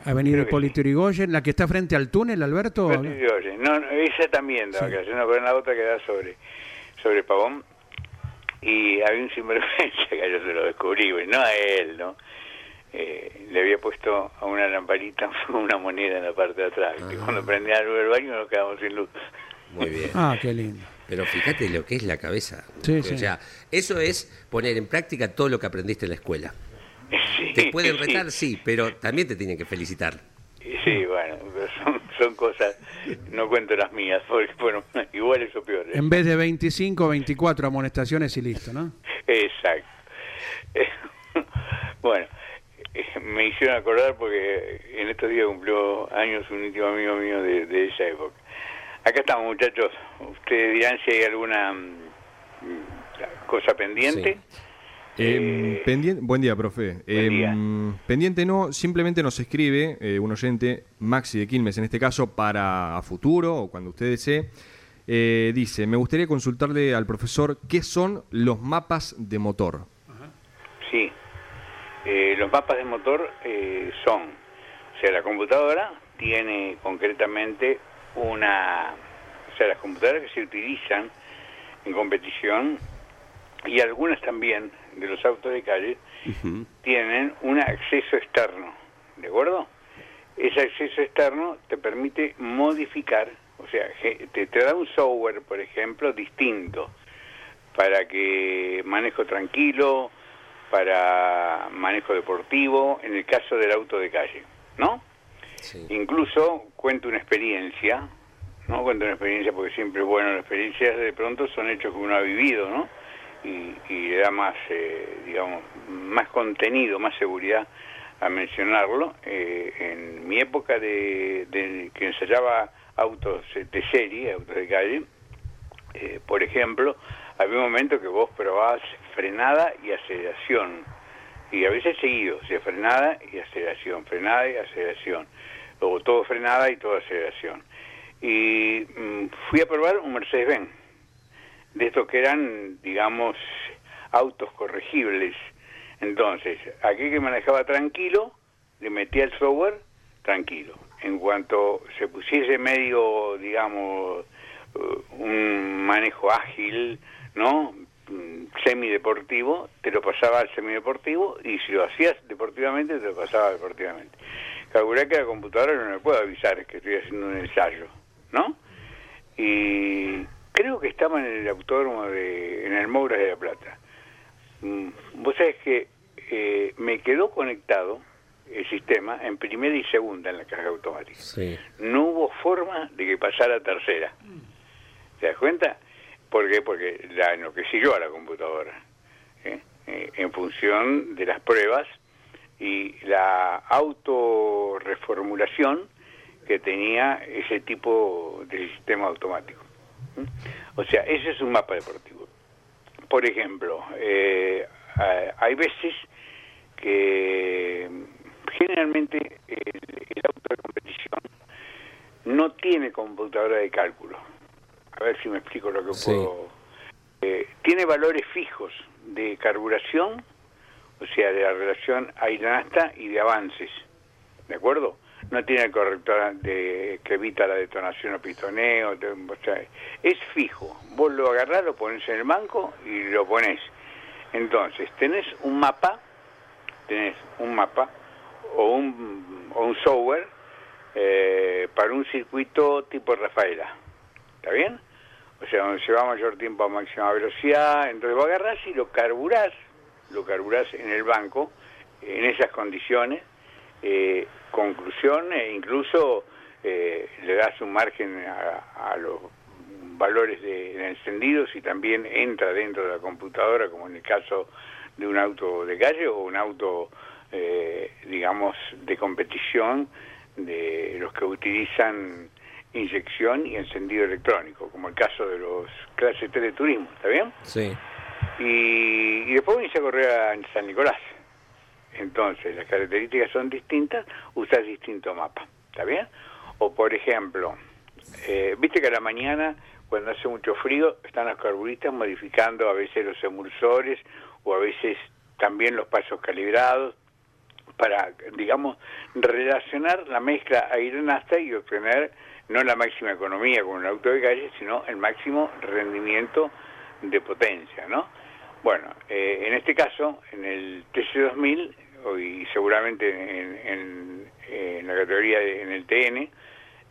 Avenida Hipólito Yrigoyen, la que está frente al túnel, Alberto. No, no, esa también Sí. pero en la otra que da sobre, sobre Pavón. Y había un sinvergüenza [laughs] que yo se lo descubrí, güey, no a él, ¿no? Eh, le había puesto a una lamparita [laughs] una moneda en la parte de atrás. Que cuando prendía del baño nos quedamos sin luz. Muy bien. Ah, qué lindo. Pero fíjate lo que es la cabeza. Sí, o sí. sea, eso es poner en práctica todo lo que aprendiste en la escuela. Sí, Te pueden retar, sí, pero también te tienen que felicitar. Sí, bueno, pero son, son cosas, no cuento las mías, porque fueron iguales o peores. En vez de 25, 24 amonestaciones y listo, ¿no? Exacto. Eh, [laughs] bueno, eh, me hicieron acordar porque en estos días cumplió años un íntimo amigo mío de, de esa época. Acá estamos, muchachos. Ustedes dirán si hay alguna mm, cosa pendiente. Eh, Eh, pendien- buen día, profe. Eh, día. Pendiente no, simplemente nos escribe un oyente, Maxi de Quilmes en este caso, para a futuro o cuando usted desee. Dice, me gustaría consultarle al profesor qué son los mapas de motor. Sí. Los mapas de motor son, o sea, la computadora tiene concretamente una, o sea, las computadoras que se utilizan en competición y algunas también de los autos de calle tienen un acceso externo, ¿de acuerdo? Ese acceso externo te permite modificar, o sea, te, te da un software, por ejemplo, distinto para que manejo tranquilo, para manejo deportivo, en el caso del auto de calle, ¿no? Incluso cuento una experiencia, ¿no? Cuento una experiencia porque siempre es bueno, las experiencias de pronto son hechos que uno ha vivido, ¿no? Y, le da más, eh, digamos, más contenido, más seguridad a mencionarlo. Eh, en mi época de, de que ensayaba autos de serie, autos de calle, eh, por ejemplo, había un momento que vos probabas frenada y aceleración, y a veces seguido, o sea, frenada y aceleración, frenada y aceleración, luego todo frenada y todo aceleración. Y mm, fui a probar un Mercedes-Benz, de estos que eran, digamos, autos corregibles. Entonces, aquel que manejaba tranquilo, le metía el software tranquilo. En cuanto se pusiese medio, digamos, eh, un manejo ágil, ¿no? Mm, Semideportivo, te lo pasaba al semideportivo y si lo hacías deportivamente, te lo pasaba deportivamente. Calculé que la computadora no me puede avisar que estoy haciendo un ensayo, ¿no? Y creo que estaba en el autódromo de, en el Mouras de la Plata. Mm, Vos sabés que eh, me quedó conectado el sistema en primera y segunda en la caja automática. Sí. No hubo forma de que pasara a tercera. ¿Te das cuenta? ¿Por qué? Porque la, lo que siguió a la computadora, ¿eh? Eh, en función de las pruebas y la autorreformulación que tenía ese tipo de sistema automático. ¿Mm? O sea, ese es un mapa deportivo. Por ejemplo, eh, hay veces que generalmente el, el auto de competición no tiene computadora de cálculo. A ver si me explico lo que Sí. puedo. Eh, tiene valores fijos de carburación, o sea, de la relación aire-nafta y de avances. ¿De acuerdo? No tiene el corrector de, que evita la detonación o pistoneo. te- o sea, es fijo. Vos lo agarrás, lo pones en el banco y lo pones. Entonces, tenés un mapa, tenés un mapa o un, o un software eh, para un circuito tipo Rafaela. ¿Está bien? O sea, donde se va mayor tiempo a máxima velocidad. Entonces vos agarrás y lo carburás, lo carburás en el banco, en esas condiciones. Eh, conclusión, e incluso eh, le das un margen a, los valores de, de encendidos y también entra dentro de la computadora, como en el caso de un auto de calle o un auto, eh, digamos, de competición de los que utilizan inyección y encendido electrónico, como el caso de los clase 3 de turismo, ¿está bien? Sí. Y, y después viniste a correr a San Nicolás. Entonces, las características son distintas, usas distinto mapa, ¿está bien? O, por ejemplo, eh, viste que a la mañana, cuando hace mucho frío, están los carburistas modificando a veces los emulsores o a veces también los pasos calibrados para, digamos, relacionar la mezcla aire-nafta y obtener no la máxima economía con un auto de calle, sino el máximo rendimiento de potencia, ¿no? Bueno, eh, en este caso, en el TC2000 o- y seguramente en, en- en la categoría, de- en el TN,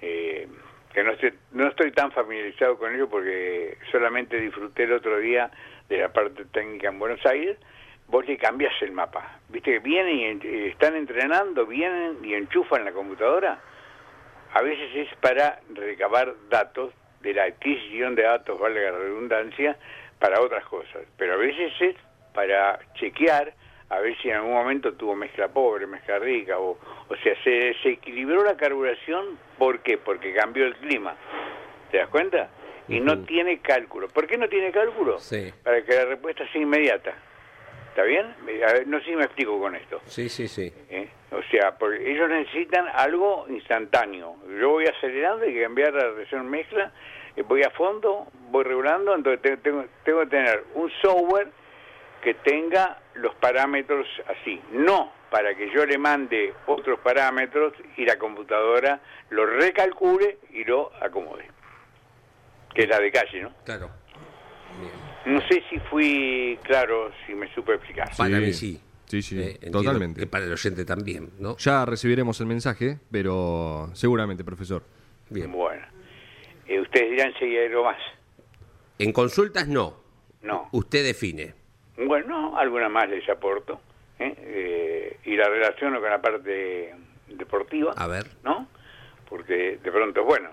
eh, que no estoy, no estoy tan familiarizado con ello porque solamente disfruté el otro día de la parte técnica en Buenos Aires, vos le cambias el mapa. Viste que vienen y eh, están entrenando, vienen y enchufan la computadora. A veces es para recabar datos de la adquisición de datos, valga la redundancia, para otras cosas. Pero a veces es para chequear a ver si en algún momento tuvo mezcla pobre, mezcla rica, o, o sea, se desequilibró la carburación, ¿por qué? Porque cambió el clima. ¿Te das cuenta? Y no tiene cálculo. ¿Por qué no tiene cálculo? Sí. Para que la respuesta sea inmediata. ¿Está bien? A ver, no sé si me explico con esto. Sí, sí, sí. ¿eh? O sea, porque ellos necesitan algo instantáneo. Yo voy acelerando, que cambiar la relación mezcla, eh, voy a fondo, voy regulando, entonces te- tengo, tengo que tener un software que tenga los parámetros así. No para que yo le mande otros parámetros y la computadora lo recalcule y lo acomode. Que es la de calle, ¿no? Claro. Bien. No sé si fui claro, si me supe explicar. Para mí sí. Sí, sí, Eh, totalmente. Que para el oyente también, ¿no? Ya recibiremos el mensaje, pero seguramente, profesor. Bien. Bueno. Eh, ustedes dirán si hay algo más. En consultas no. No. Usted define. Bueno, alguna más les aporto. ¿eh? Eh, y la relaciono con la parte deportiva, A ver. ¿no? Porque de pronto bueno.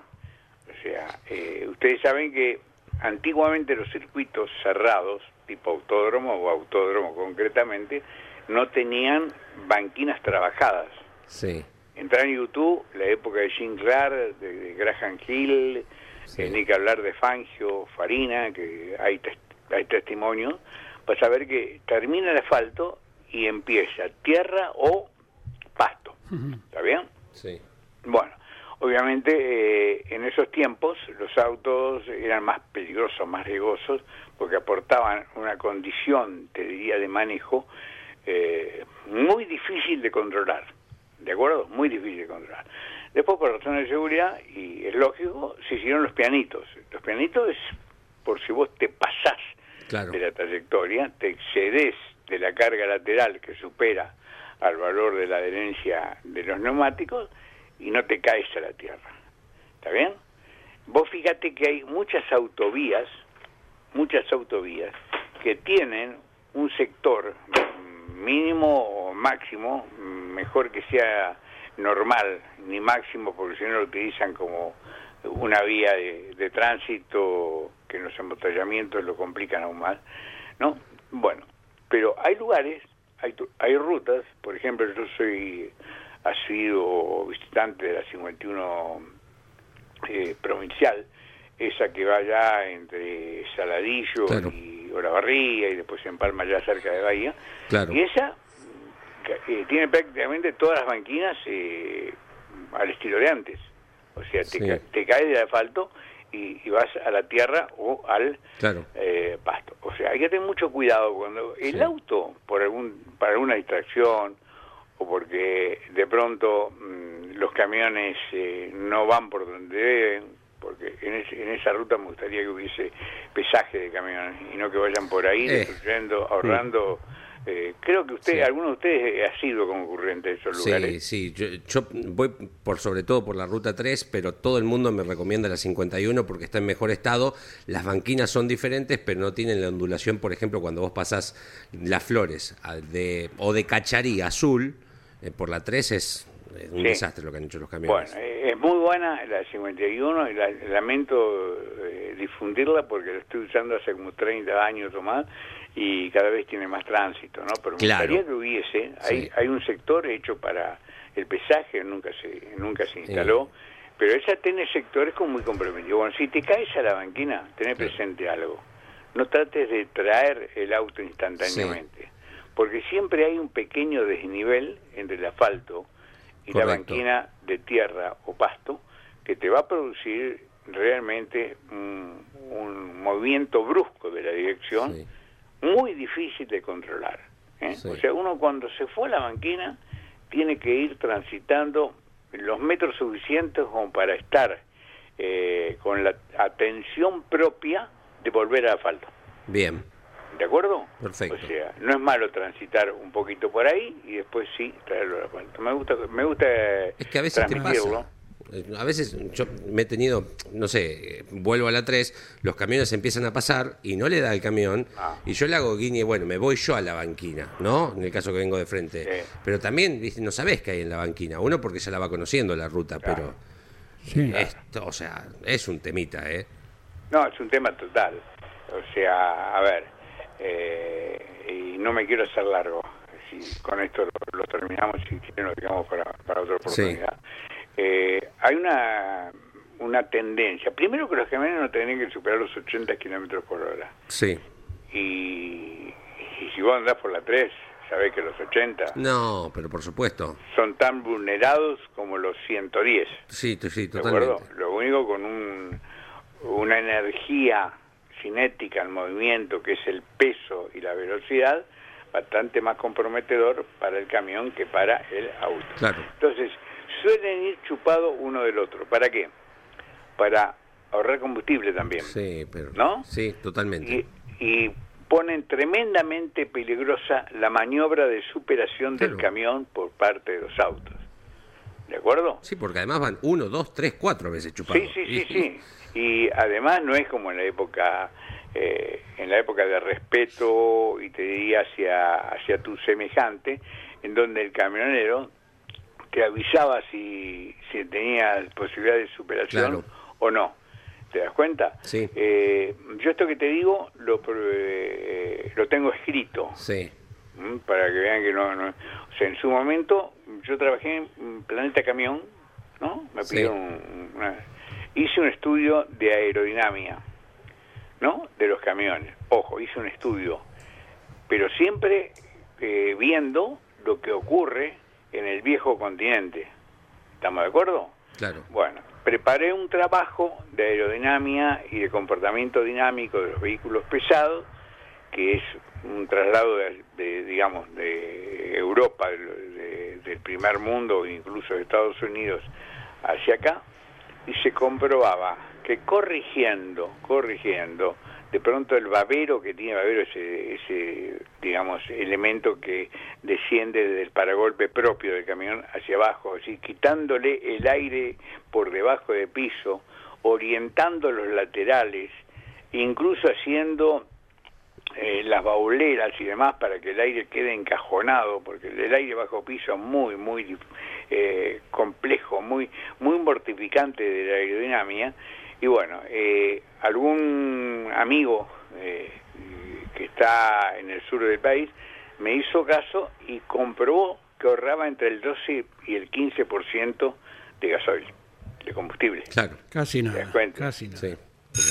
O sea, eh, ustedes saben que antiguamente los circuitos cerrados, tipo autódromo o autódromo concretamente, no tenían banquinas trabajadas. Sí. Entrar en YouTube, la época de Jim Clark, de, de Graham Hill, Sí. eh, ni que hablar de Fangio, Farina, que hay, tes- hay testimonios, vas a ver que termina el asfalto y empieza tierra o pasto. ¿Está bien? Sí. Bueno, obviamente eh, en esos tiempos los autos eran más peligrosos, más riesgosos, porque aportaban una condición, te diría, de manejo eh, muy difícil de controlar. ¿De acuerdo? Muy difícil de controlar. Después, por razones de seguridad, y es lógico, se hicieron los pianitos. Los pianitos es por si vos te pasás Claro. de la trayectoria, te excedes de la carga lateral que supera al valor de la adherencia de los neumáticos y no te caes a la tierra. ¿Está bien? Vos fíjate que hay muchas autovías, muchas autovías que tienen un sector mínimo o máximo, mejor que sea normal, ni máximo, porque si no lo utilizan como una vía de, tránsito que los embotellamientos lo complican aún más, ¿no? Bueno, pero hay lugares, hay, hay rutas, por ejemplo, yo soy asiduo visitante de la 51 eh, provincial, esa que va ya entre Saladillo Claro. y Olavarría y después se empalma ya cerca de Bahía. Claro. Y esa eh, tiene prácticamente todas las banquinas eh, al estilo de antes. O sea, te, Sí. ca- te caes del asfalto y, y vas a la tierra o al Claro. eh, pasto. O sea, hay que tener mucho cuidado cuando el Sí. auto, por algún para alguna distracción o porque de pronto mm, los camiones eh, no van por donde deben, porque en, en esa ruta me gustaría que hubiese pesaje de camiones y no que vayan por ahí Eh. destruyendo, ahorrando. eh, creo que usted, Sí. alguno de ustedes ha sido concurrente de esos Sí, lugares. sí, yo, yo voy por sobre todo por la ruta 3, pero todo el mundo me recomienda la 51 porque está en mejor estado. Las banquinas son diferentes, pero no tienen la ondulación, por ejemplo, cuando vos pasás las flores de, o de cacharí azul, eh, por la 3 es, es un Sí. desastre lo que han hecho los camiones. Bueno, eh, es muy buena la 51 y la- lamento eh, difundirla porque la estoy usando hace como 30 años o más y cada vez tiene más tránsito, ¿no? Pero me Claro. gustaría que hubiese, hay, Sí. hay un sector hecho para el pesaje, nunca se nunca se instaló, pero esa tiene sectores como muy comprometidos. Bueno, si te caes a la banquina, tenés presente algo. No trates de traer el auto instantáneamente, porque siempre hay un pequeño desnivel entre el asfalto y la banquina de tierra o pasto que te va a producir realmente un, un movimiento brusco de la dirección Sí. muy difícil de controlar. ¿eh? Sí. O sea, uno cuando se fue a la banquina tiene que ir transitando los metros suficientes como para estar eh, con la atención propia de volver al asfalto. Bien, ¿De acuerdo? Perfecto. O sea, no es malo transitar un poquito por ahí y después sí traerlo al asfalto. Me gusta, me gusta es que a veces te pasa. Eh, A veces yo me he tenido, no sé, vuelvo a la 3, los camiones empiezan a pasar y no le da el camión Ah. y yo le hago guiñe, bueno, me voy yo a la banquina, ¿no? En el caso que vengo de frente. Sí. Pero también ¿viste? no sabés qué hay en la banquina. Uno porque ya la va conociendo la ruta, Claro. Sí. pero esto, o sea, es un temita, ¿eh? No, es un tema total. O sea, a ver, eh, y no me quiero hacer largo. Si con esto lo, lo terminamos y si quieren lo dejamos para, para otra Sí. oportunidad. Eh, hay una, una tendencia. Primero que los camiones no tendrían que superar los 80 kilómetros por hora. Sí. Y, y si vos andás por la 3, sabés que los 80 No, pero por supuesto. son tan vulnerados como los 110. Sí, sí, ¿De acuerdo? totalmente. Lo único con un, una energía cinética al movimiento, que es el peso y la velocidad, bastante más comprometedor para el camión que para el auto. Claro. Entonces, suelen ir chupados uno del otro. ¿Para qué? Para ahorrar combustible también. Sí, pero. ¿No? Sí, totalmente. Y, y ponen tremendamente peligrosa la maniobra de superación del camión por parte de los autos. ¿De acuerdo? Sí, porque además van uno, dos, tres, cuatro veces chupados. Sí, sí, sí, sí. Y además no es como en la época, eh, en la época de respeto y te diría hacia, hacia tu semejante, en donde el camionero te avisaba si, si tenía posibilidad de superación Claro. o no. ¿Te das cuenta? Sí. Eh, yo esto que te digo lo, eh, lo tengo escrito. Sí. ¿M? para que vean que no, no- O sea, en su momento yo trabajé en Planeta Camión, ¿no? Me pidieron un- una- hice un estudio de aerodinámica, ¿no? De los camiones. Ojo, hice un estudio, pero siempre eh, viendo lo que ocurre en el viejo continente. ¿Estamos de acuerdo? Claro. Bueno, preparé un trabajo de aerodinámica y de comportamiento dinámico de los vehículos pesados, que es un traslado de, de, digamos, de Europa, de- de- del primer mundo, incluso de Estados Unidos, hacia acá, y se comprobaba que corrigiendo, corrigiendo, de pronto el babero que tiene babero ese, ese digamos elemento que desciende desde el paragolpe propio del camión hacia abajo, así quitándole el aire por debajo de piso, orientando los laterales, incluso haciendo eh, las bauleras y demás para que el aire quede encajonado, porque el aire bajo piso es muy, muy eh, complejo, muy, muy mortificante de la aerodinámica. Y bueno, eh, algún amigo eh, que está en el sur del país me hizo caso y comprobó que ahorraba entre el 12 y el 15% de gasoil, de combustible. Claro. Casi ¿Te das nada. cuenta? Casi nada. Sí.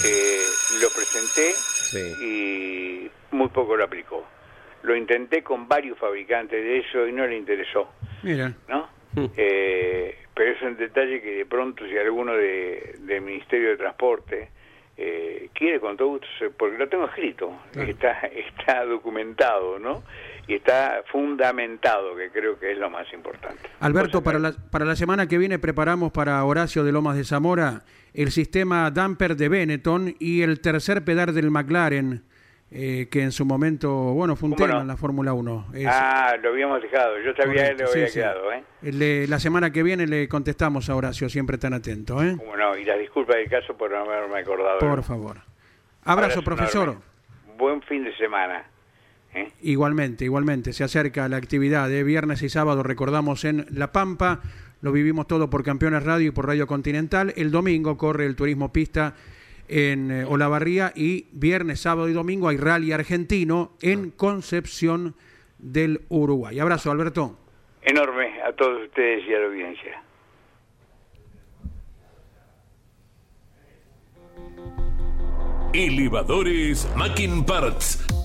Eh, lo presenté Sí. y muy poco lo aplicó. Lo intenté con varios fabricantes de eso y no le interesó, Mira, ¿no? Eh, pero es un detalle que de pronto si alguno de, del Ministerio de Transporte eh, quiere con todo gusto, porque lo tengo escrito, está, está documentado, ¿no? Y está fundamentado, que creo que es lo más importante. Alberto, para la, para la semana que viene preparamos para Horacio de Lomas de Zamora el sistema damper de Benetton y el tercer pedal del McLaren, eh, que en su momento, bueno, fue un ¿Cómo tema no? en la Fórmula 1. Es- Ah, lo habíamos dejado, yo sabía que lo sí, había sí. quedado, ¿eh? Le- la semana que viene le contestamos a Horacio, siempre tan atento, ¿eh? Cómo no, y las disculpas del caso por no haberme acordado. Por favor. Abrazo, profesor. enorme. Buen fin de semana. ¿eh? Igualmente, igualmente. Se acerca la actividad de viernes y sábado, recordamos en La Pampa. Lo vivimos todo por Campeones Radio y por Radio Continental. El domingo corre el turismo pista en eh, Olavarría y viernes, sábado y domingo hay rally argentino en Concepción del Uruguay. Abrazo, Alberto. Enorme a todos ustedes y a la audiencia. Elevadores Parts.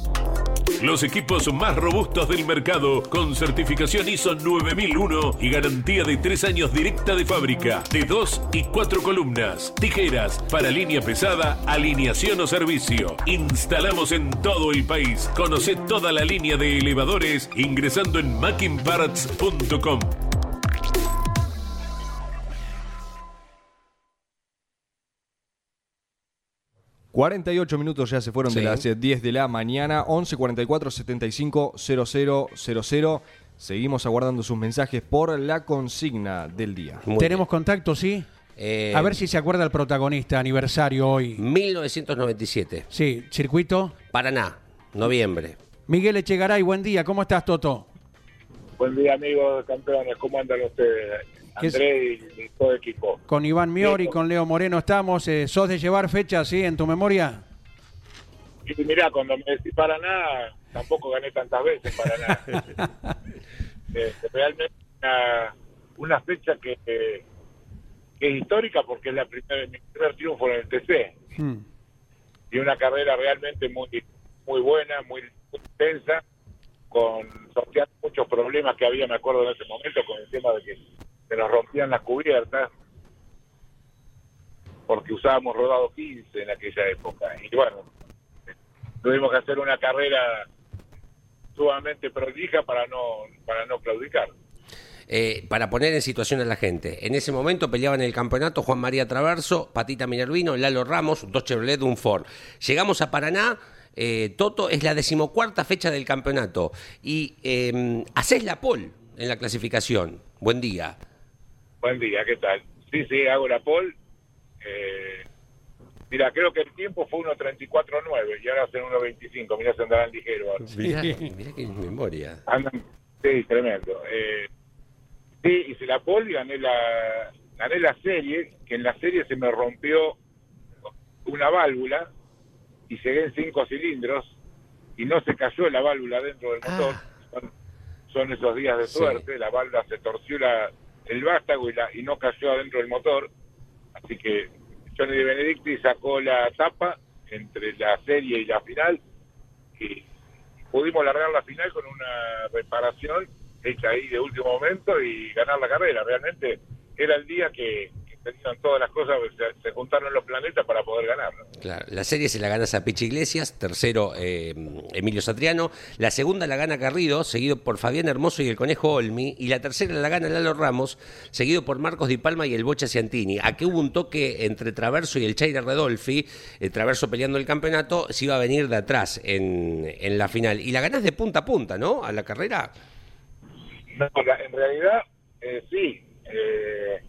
Los equipos más robustos del mercado con certificación ISO 9001 y garantía de 3 años directa de fábrica, de 2 y 4 columnas, tijeras para línea pesada, alineación o servicio. Instalamos en todo el país. Conoce toda la línea de elevadores ingresando en mackinparts.com. 48 minutos ya se fueron de las eh, 10 de la mañana. 11 44 75 0000. Seguimos aguardando sus mensajes por la consigna del día. Muy Tenemos contacto, ¿sí? Eh, A ver si se acuerda el protagonista, aniversario hoy. 1997. Sí, circuito. Paraná, noviembre. Miguel Echegaray, buen día. ¿Cómo estás, Toto? Buen día, amigos campeones. ¿Cómo andan ustedes? ¿Qué es- André y, y todo el equipo. Con Iván Miori, Sí. con Leo Moreno estamos. Eh, ¿Sos de llevar fechas, sí, en tu memoria? Y mirá, cuando me decís Paraná, tampoco gané tantas veces Paraná. [laughs] Este, realmente una, una fecha que, que es histórica porque es la primera, mi primer triunfo en el TC. Hmm. y una carrera realmente muy muy buena, muy, muy intensa, con sorteando muchos problemas que había, me acuerdo en ese momento, con el tema de que se nos rompían las cubiertas, porque usábamos rodado 15 en aquella época. Y bueno, tuvimos que hacer una carrera sumamente prolija para no, para no claudicar. Eh, para poner en situación a la gente, en ese momento peleaban el campeonato Juan María Traverso, Patita Minervino, Lalo Ramos, dos Chevrolet, un Ford. Llegamos a Paraná, eh, Toto, es la decimocuarta fecha del campeonato y eh, haces la pole en la clasificación. Buen día. Buen día, ¿qué tal? Sí, sí, hago la pole. Eh, mira, creo que el tiempo fue 1.34.9 y ahora hacen 1.25. Mirá, se andarán ligero. ahora. Mirá, mirá qué memoria. Andan, sí, tremendo. Eh, sí, hice la pole y gané la, gané la serie, que en la serie se me rompió una válvula y llegué en cinco cilindros y no se cayó la válvula dentro del motor. Son, son esos días de Sí. suerte, la válvula se torció la, el vástago y, la, y no cayó adentro del motor. Así que Johnny de Benedicti sacó la tapa entre la serie y la final y pudimos largar la final con una reparación hecha ahí de último momento y ganar la carrera. Realmente era el día que, tenían todas las cosas, se, se juntaron los planetas para poder ganar. ¿no? Claro, la serie se la gana Pichi Iglesias, tercero eh, Emilio Satriano, la segunda la gana Carrido, seguido por Fabián Hermoso y el Conejo Olmi, y la tercera la gana Lalo Ramos, seguido por Marcos Di Palma y el Bocha Ciantini. Aquí hubo un toque entre Traverso y el Chaira Redolfi, el Traverso peleando el campeonato, se iba a venir de atrás en, en la final. Y la ganás de punta a punta, ¿no? A la carrera. No, en realidad, eh, sí. Eh,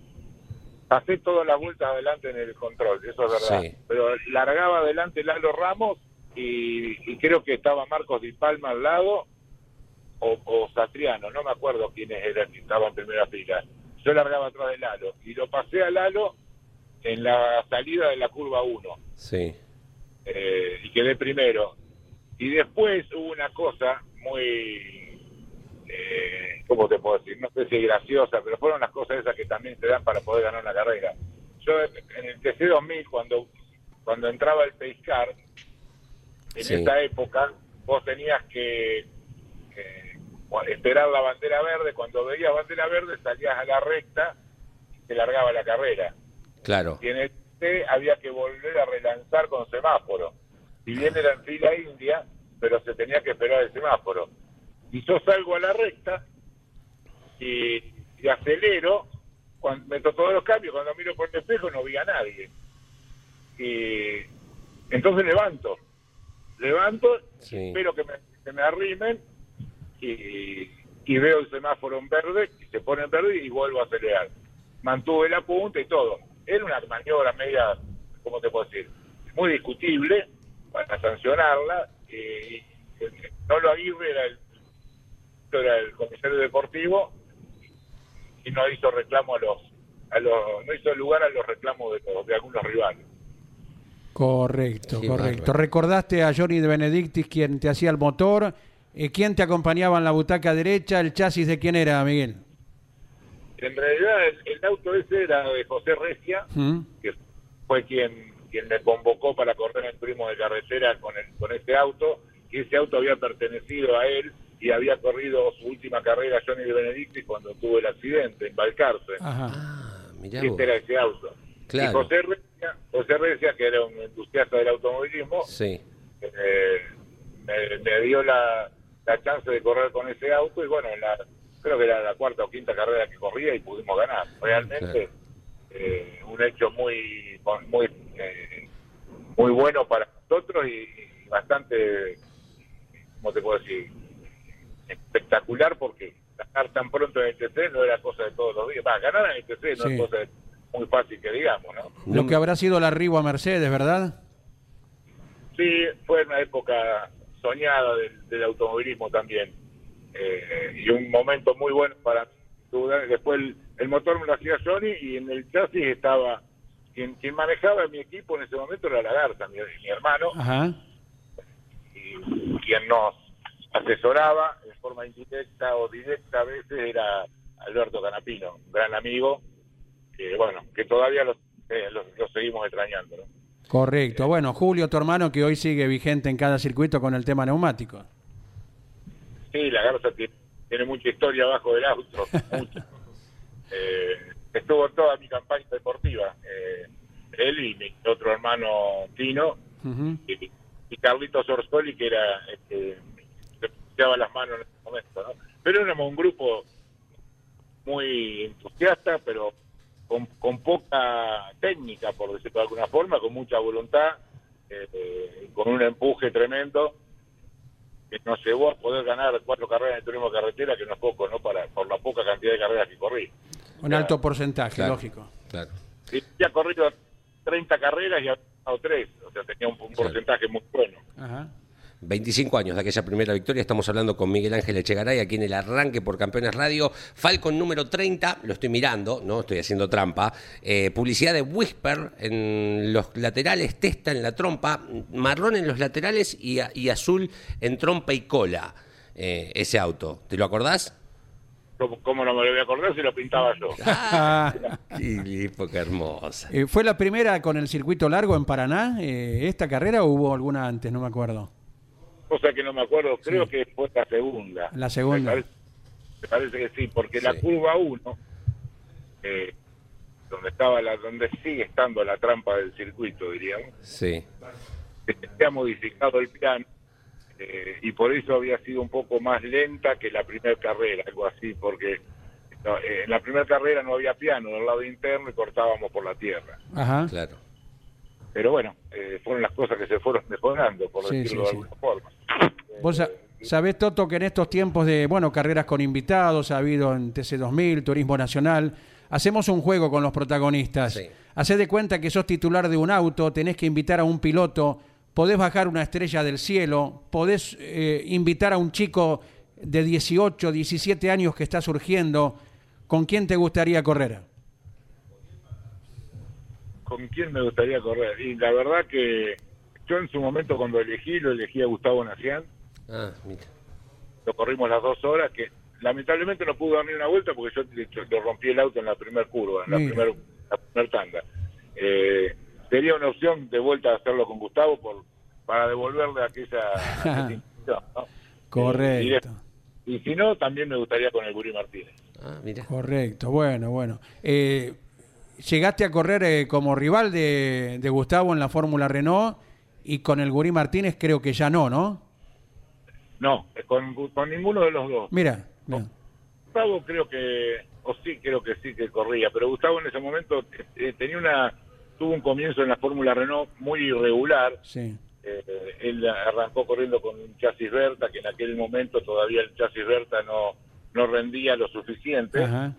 pasé todas las vueltas adelante en el control, eso es verdad. Sí. Pero largaba adelante Lalo Ramos y, y creo que estaba Marcos Di Palma al lado o, o Satriano, no me acuerdo quiénes eran que estaban en primera fila. Yo largaba atrás del Lalo y lo pasé al Lalo en la salida de la curva 1 Sí. eh, y quedé primero. Y después hubo una cosa muy, eh, ¿cómo te puedo decir? No sé si graciosa, pero fueron las cosas esas que también te dan para poder ganar una carrera. Yo en el TC2000, cuando, cuando entraba el Pacecar, en Sí. esa época, vos tenías que eh, esperar la bandera verde. Cuando veías bandera verde, salías a la recta y te largaba la carrera Claro. y en el T había que volver a relanzar con semáforo. Si bien era en fila india, pero se tenía que esperar el semáforo. Y yo salgo a la recta y, y acelero, cuando meto todos los cambios, cuando miro por el espejo no vi a nadie. Y entonces levanto, levanto, Sí. espero que me, que me arrimen y, y veo el semáforo en verde, y se pone en verde y vuelvo a acelerar. Mantuve la punta y todo. Era una maniobra media, ¿cómo te puedo decir? Muy discutible para sancionarla. Y, no lo Aguirre era el, era el comisario deportivo y no hizo reclamo a los, a los no hizo lugar a los reclamos de, los- de algunos rivales. Correcto, correcto. Recordaste a Johnny de Benedictis quien te hacía el motor. Eh, ¿Quién te acompañaba en la butaca derecha? ¿El chasis de quién era, Miguel? En realidad el, el auto ese era de José Recia, ¿Mm? que fue quien quien me convocó para correr en turismo de carretera con el, con ese auto, y ese auto había pertenecido a él y había corrido su última carrera Johnny de Benedicti cuando tuvo el accidente en Balcarce. Ajá. Ah, mirá y vos. este era ese auto. Claro. Y José Recia, José Recia, que era un entusiasta del automovilismo, Sí. eh, me, me dio la, la chance de correr con ese auto y bueno, en la, creo que era la cuarta o quinta carrera que corría y pudimos ganar. Realmente eh, un hecho muy muy eh, muy bueno para nosotros y, y bastante, ¿cómo te puedo decir? Espectacular porque ganar tan pronto en el TC no era cosa de todos los días. Va, ganar en el TC no Sí. es cosa de- muy fácil que digamos, ¿no? Lo que habrá sido la Riva Mercedes, ¿verdad? Sí, fue una época soñada del, del automovilismo también. Eh, y un momento muy bueno para. Después el, el motor me lo hacía Johnny y en el chasis estaba. Quien, quien manejaba mi equipo en ese momento era Lagarta, mi, mi hermano, Ajá. y quien nos asesoraba forma indirecta o directa a veces era Alberto Canapino, un gran amigo, que bueno, que todavía lo, eh, lo- lo seguimos extrañando. ¿no? Correcto. Bueno, Julio, tu hermano, que hoy sigue vigente en cada circuito con el tema neumático. Sí, la Garza tiene, tiene mucha historia abajo del auto. [laughs] Eh, estuvo toda mi campaña deportiva, eh, él y mi otro hermano Tino, y, y Carlitos Orsoli, que era este, las manos en ese momento, ¿no? Pero éramos un grupo muy entusiasta, pero con, con poca técnica, por decirlo de alguna forma, con mucha voluntad, eh, eh, con un empuje tremendo que nos llevó a poder ganar cuatro carreras en turismo de carretera, que no es poco, ¿no? Para, por la poca cantidad de carreras que corrí. Un alto porcentaje, Claro. lógico. Claro. Y había corrido 30 carreras y había ganado 3, o sea, tenía un, un Claro. porcentaje muy bueno. Ajá. 25 años de aquella primera victoria. Estamos hablando con Miguel Ángel Echegaray aquí en el arranque por Campeones Radio. Falcon número 30, lo estoy mirando, no estoy haciendo trampa. Eh, publicidad de Whisper en los laterales, testa en la trompa, marrón en los laterales y, azul en trompa y cola. Eh, ese auto, ¿te lo acordás? ¿Cómo, cómo no me lo voy a acordar si lo pintaba yo? Ah, [laughs] qué época hermosa. Eh, ¿Fue la primera con el circuito largo en Paraná, eh, esta carrera, o hubo alguna antes? No me acuerdo. Cosa que no me acuerdo, creo que fue la segunda. La segunda. Me parece, me parece que sí, porque la curva 1, eh, donde estaba la, donde sigue estando la trampa del circuito, diríamos, Sí, se ha modificado el plano eh, y por eso había sido un poco más lenta que la primera carrera, algo así, porque no, eh, en la primera carrera no había piano del lado interno y cortábamos por la tierra. Ajá. claro. Pero bueno, eh, fueron las cosas que se fueron [laughs] mejorando, por Sí, decirlo sí, de sí. alguna forma. Vos sa- sabés, Toto, que en estos tiempos de, bueno, carreras con invitados, ha habido en TC2000, Turismo Nacional, hacemos un juego con los protagonistas. Sí. Hacé de cuenta que sos titular de un auto, tenés que invitar a un piloto podés bajar una estrella del cielo, podés eh, invitar a un chico de 18, 17 años que está surgiendo, ¿con quién te gustaría correr? ¿Con quién me gustaría correr? Y la verdad que yo en su momento cuando elegí, lo elegí a Gustavo Nacián. Ah, mira. Lo corrimos las dos horas, que lamentablemente no pudo dar ni una vuelta porque yo le rompí el auto en la primera curva, en la primera la primer tanda. Eh, sería una opción de vuelta a hacerlo con Gustavo por para devolverle aquella, [laughs] ¿no? Correcto. Y si no, también me gustaría con el Guri Martínez. Ah, mira. Correcto, bueno, bueno. Eh, llegaste a correr eh, como rival de, de Gustavo en la Fórmula Renault y con el Gurí Martínez creo que ya no, ¿no? No, con, con ninguno de los dos. Mira, mira. Gustavo creo que, o sí creo que sí que corría, pero Gustavo en ese momento eh, tenía una, tuvo un comienzo en la Fórmula Renault muy irregular. sí. Eh, él arrancó corriendo con un chasis Berta, que en aquel momento todavía el chasis Berta no, no rendía lo suficiente. Ajá.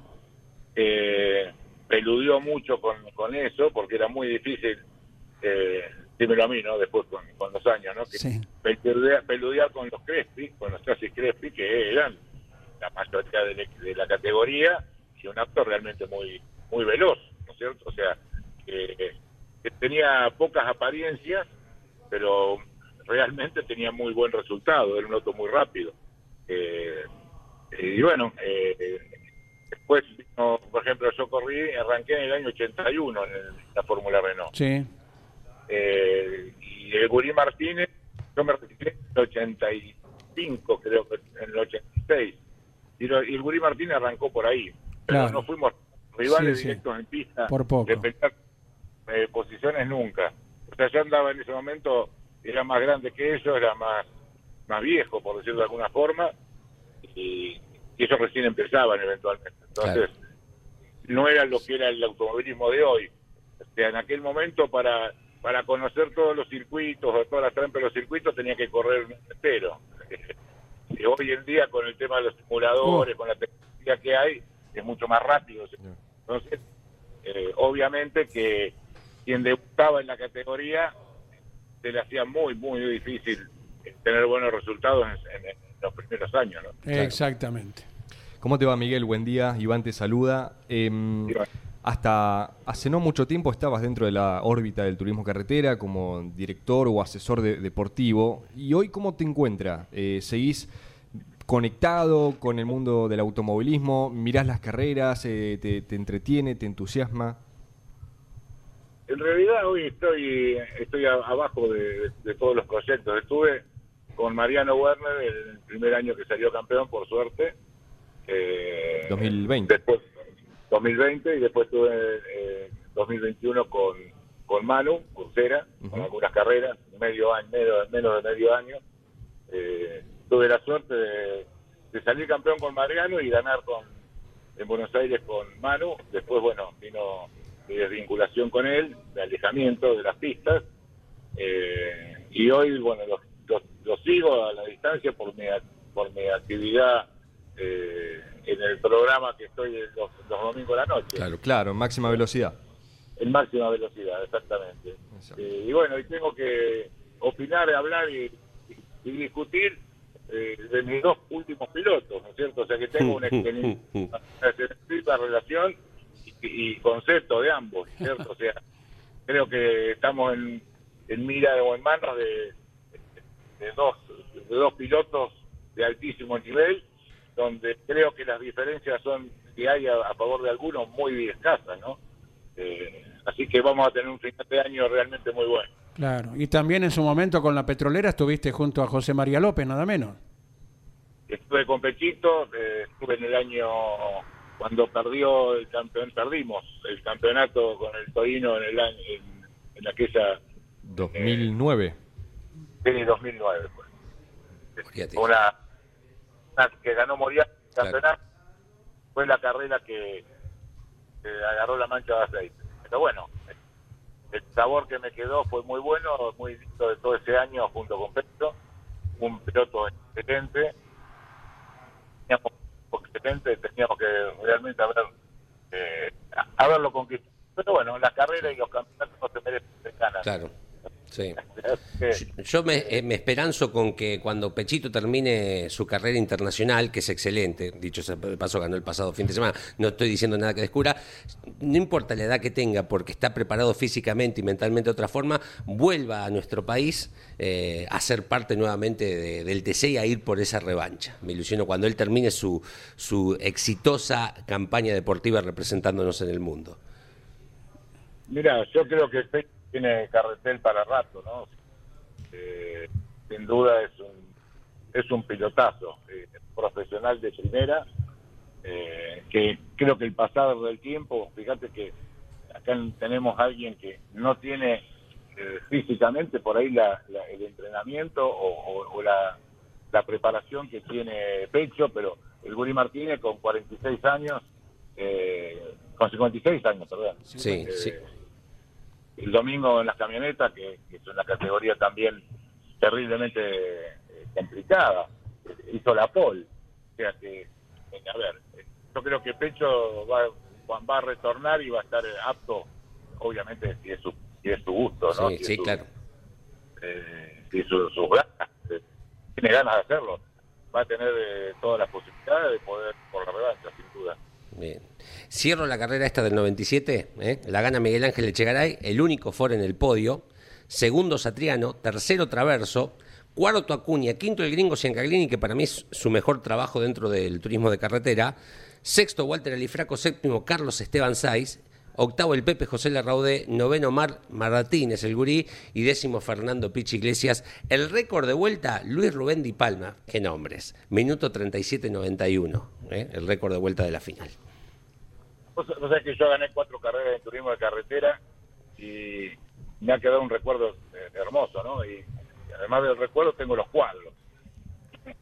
Eh, peludió mucho con, con eso, porque era muy difícil, eh, dímelo a mí, ¿no? Después con, con los años, ¿no? Que Sí. peludear, peludear con los Crespi, con los chasis Crespi, que eran la mayoría de, la- de la categoría, y un auto realmente muy muy veloz, ¿no es cierto? O sea, que, que tenía pocas apariencias, pero realmente tenía muy buen resultado, era un auto muy rápido. Eh, y bueno, eh, después, vino, por ejemplo, yo corrí, arranqué en el año 81 en el- la Fórmula Renault. Sí. Eh, y el Gurí Martínez, yo me retiré en el 85, creo que en el 86. Y, lo- y el Gurí Martínez arrancó por ahí. Pero Claro. no fuimos rivales Sí, sí. directos en pista. Por poco. De pelear eh, posiciones nunca. O sea, yo andaba en ese momento, era más grande que ellos, era más, más viejo, por decirlo de alguna forma. Y, y ellos recién empezaban eventualmente. Entonces, no era lo que era el automovilismo de hoy. O sea, en aquel momento para para conocer todos los circuitos o todas las trampas de los circuitos tenía que correr un entero. [laughs] Y hoy en día con el tema de los simuladores, con la tecnología que hay, es mucho más rápido. Entonces, eh, obviamente que quien debutaba en la categoría se le hacía muy, muy difícil tener buenos resultados en, en- en los primeros años. ¿no? Exactamente. ¿Cómo te va, Miguel? Buen día. Iván te saluda. Em, Iván. hasta hace no mucho tiempo estabas dentro de la órbita del turismo carretera como director o asesor de- deportivo. ¿Y hoy cómo te encuentras? Eh, ¿Seguís conectado con el mundo del automovilismo? ¿Mirás las carreras? Eh, te, te entretiene? ¿Te entusiasma? En realidad hoy estoy estoy abajo de, de todos los proyectos. Estuve con Mariano Werner el primer año que salió campeón, por suerte. Eh, 2020. Después, 2020 y después tuve eh, 2021 con, con Manu, Cursera, con algunas carreras, medio año, menos, menos de medio año. Eh, tuve la suerte de, de salir campeón con Mariano y ganar con en Buenos Aires con Manu. Después, bueno, vino mi desvinculación con él, de alejamiento de las pistas. Eh, y hoy, bueno, lo, lo- sigo a la distancia por mi, por mi actividad eh, en el programa que estoy los, los domingos de la noche. Claro. Claro, en máxima velocidad. En máxima velocidad, exactamente. Eh, y bueno, y tengo que opinar, hablar y, y- y discutir eh, de mis dos últimos pilotos, ¿no es cierto? O sea que tengo [laughs] una excelente, una excelente relación y, y concepto de ambos, ¿cierto? O sea, creo que estamos en, en mira o en manos de, de dos, de dos pilotos de altísimo nivel, donde creo que las diferencias son que hay a, a favor de algunos muy escasas, ¿no? Eh, así que vamos a tener un final de año realmente muy bueno. Claro. Y también en su momento con la petrolera estuviste junto a José María López, nada menos. Estuve con Pechito, eh, estuve en el año cuando perdió el campeón, perdimos el campeonato con el Torino en el año, en, en aquella 2009. Serie 2009. Pues. Una, una que ganó Moriarty el Claro. campeonato fue la carrera que, agarró la mancha de aceite. Pero bueno, el sabor que me quedó fue muy bueno, muy lindo de todo ese año junto con Petro, un piloto excelente, teníamos excelente, teníamos que realmente haber, eh, haberlo conquistado. Pero bueno, la carrera y los campeonatos no se merecen ganas. Claro. Sí. [laughs] Yo me, eh, me esperanzo con que cuando Pechito termine su carrera internacional, que es excelente, dicho sea de paso, ganó el pasado fin de semana, no estoy diciendo nada que descubra, no importa la edad que tenga, porque está preparado físicamente y mentalmente de otra forma, vuelva a nuestro país eh, a ser parte nuevamente de- del TC y a ir por esa revancha. Me ilusiono cuando él termine su, su exitosa campaña deportiva representándonos en el mundo. Mira, yo creo que tiene carretel para rato, ¿no? Eh, sin duda es un es un pilotazo, eh, profesional de primera, eh, que creo que el pasado del tiempo, fíjate que acá tenemos a alguien que no tiene eh, físicamente por ahí la, la- el entrenamiento o, o- o la, la preparación que tiene Pecho, pero el Guri Martínez con 46 años, eh, con 56 años, perdón. Sí, sí. El domingo en las camionetas, que, que es una categoría también terriblemente eh, complicada, hizo la pole. O sea que, eh, a ver, eh, yo creo que Pecho va, va a retornar y va a estar apto, obviamente, si es su, si es su gusto, ¿no? Sí, Si es sí, su- claro. eh, si su- sus ganas, eh, tiene ganas de hacerlo. Va a tener eh, todas las posibilidades de poder por la revancha, sin duda. Bien. Cierro la carrera esta del 97, ¿eh? la gana Miguel Ángel Echegaray, el único foro en el podio, segundo Satriano, tercero Traverso, cuarto Acuña, quinto el gringo Ciancaglini, que para mí es su mejor trabajo dentro del turismo de carretera, sexto Walter Alifraco, séptimo Carlos Esteban Saiz, octavo el Pepe José Larraude, noveno Mar Martínez el gurí. Y décimo Fernando Pichi Iglesias. El récord de vuelta, Luis Rubén Di Palma, qué nombres, minuto 37.91, ¿eh? el récord de vuelta de la final. Vos, vos sabés que yo gané cuatro carreras en turismo de carretera y me ha quedado un recuerdo eh, hermoso, ¿no? Y, y además del recuerdo tengo los cuadros.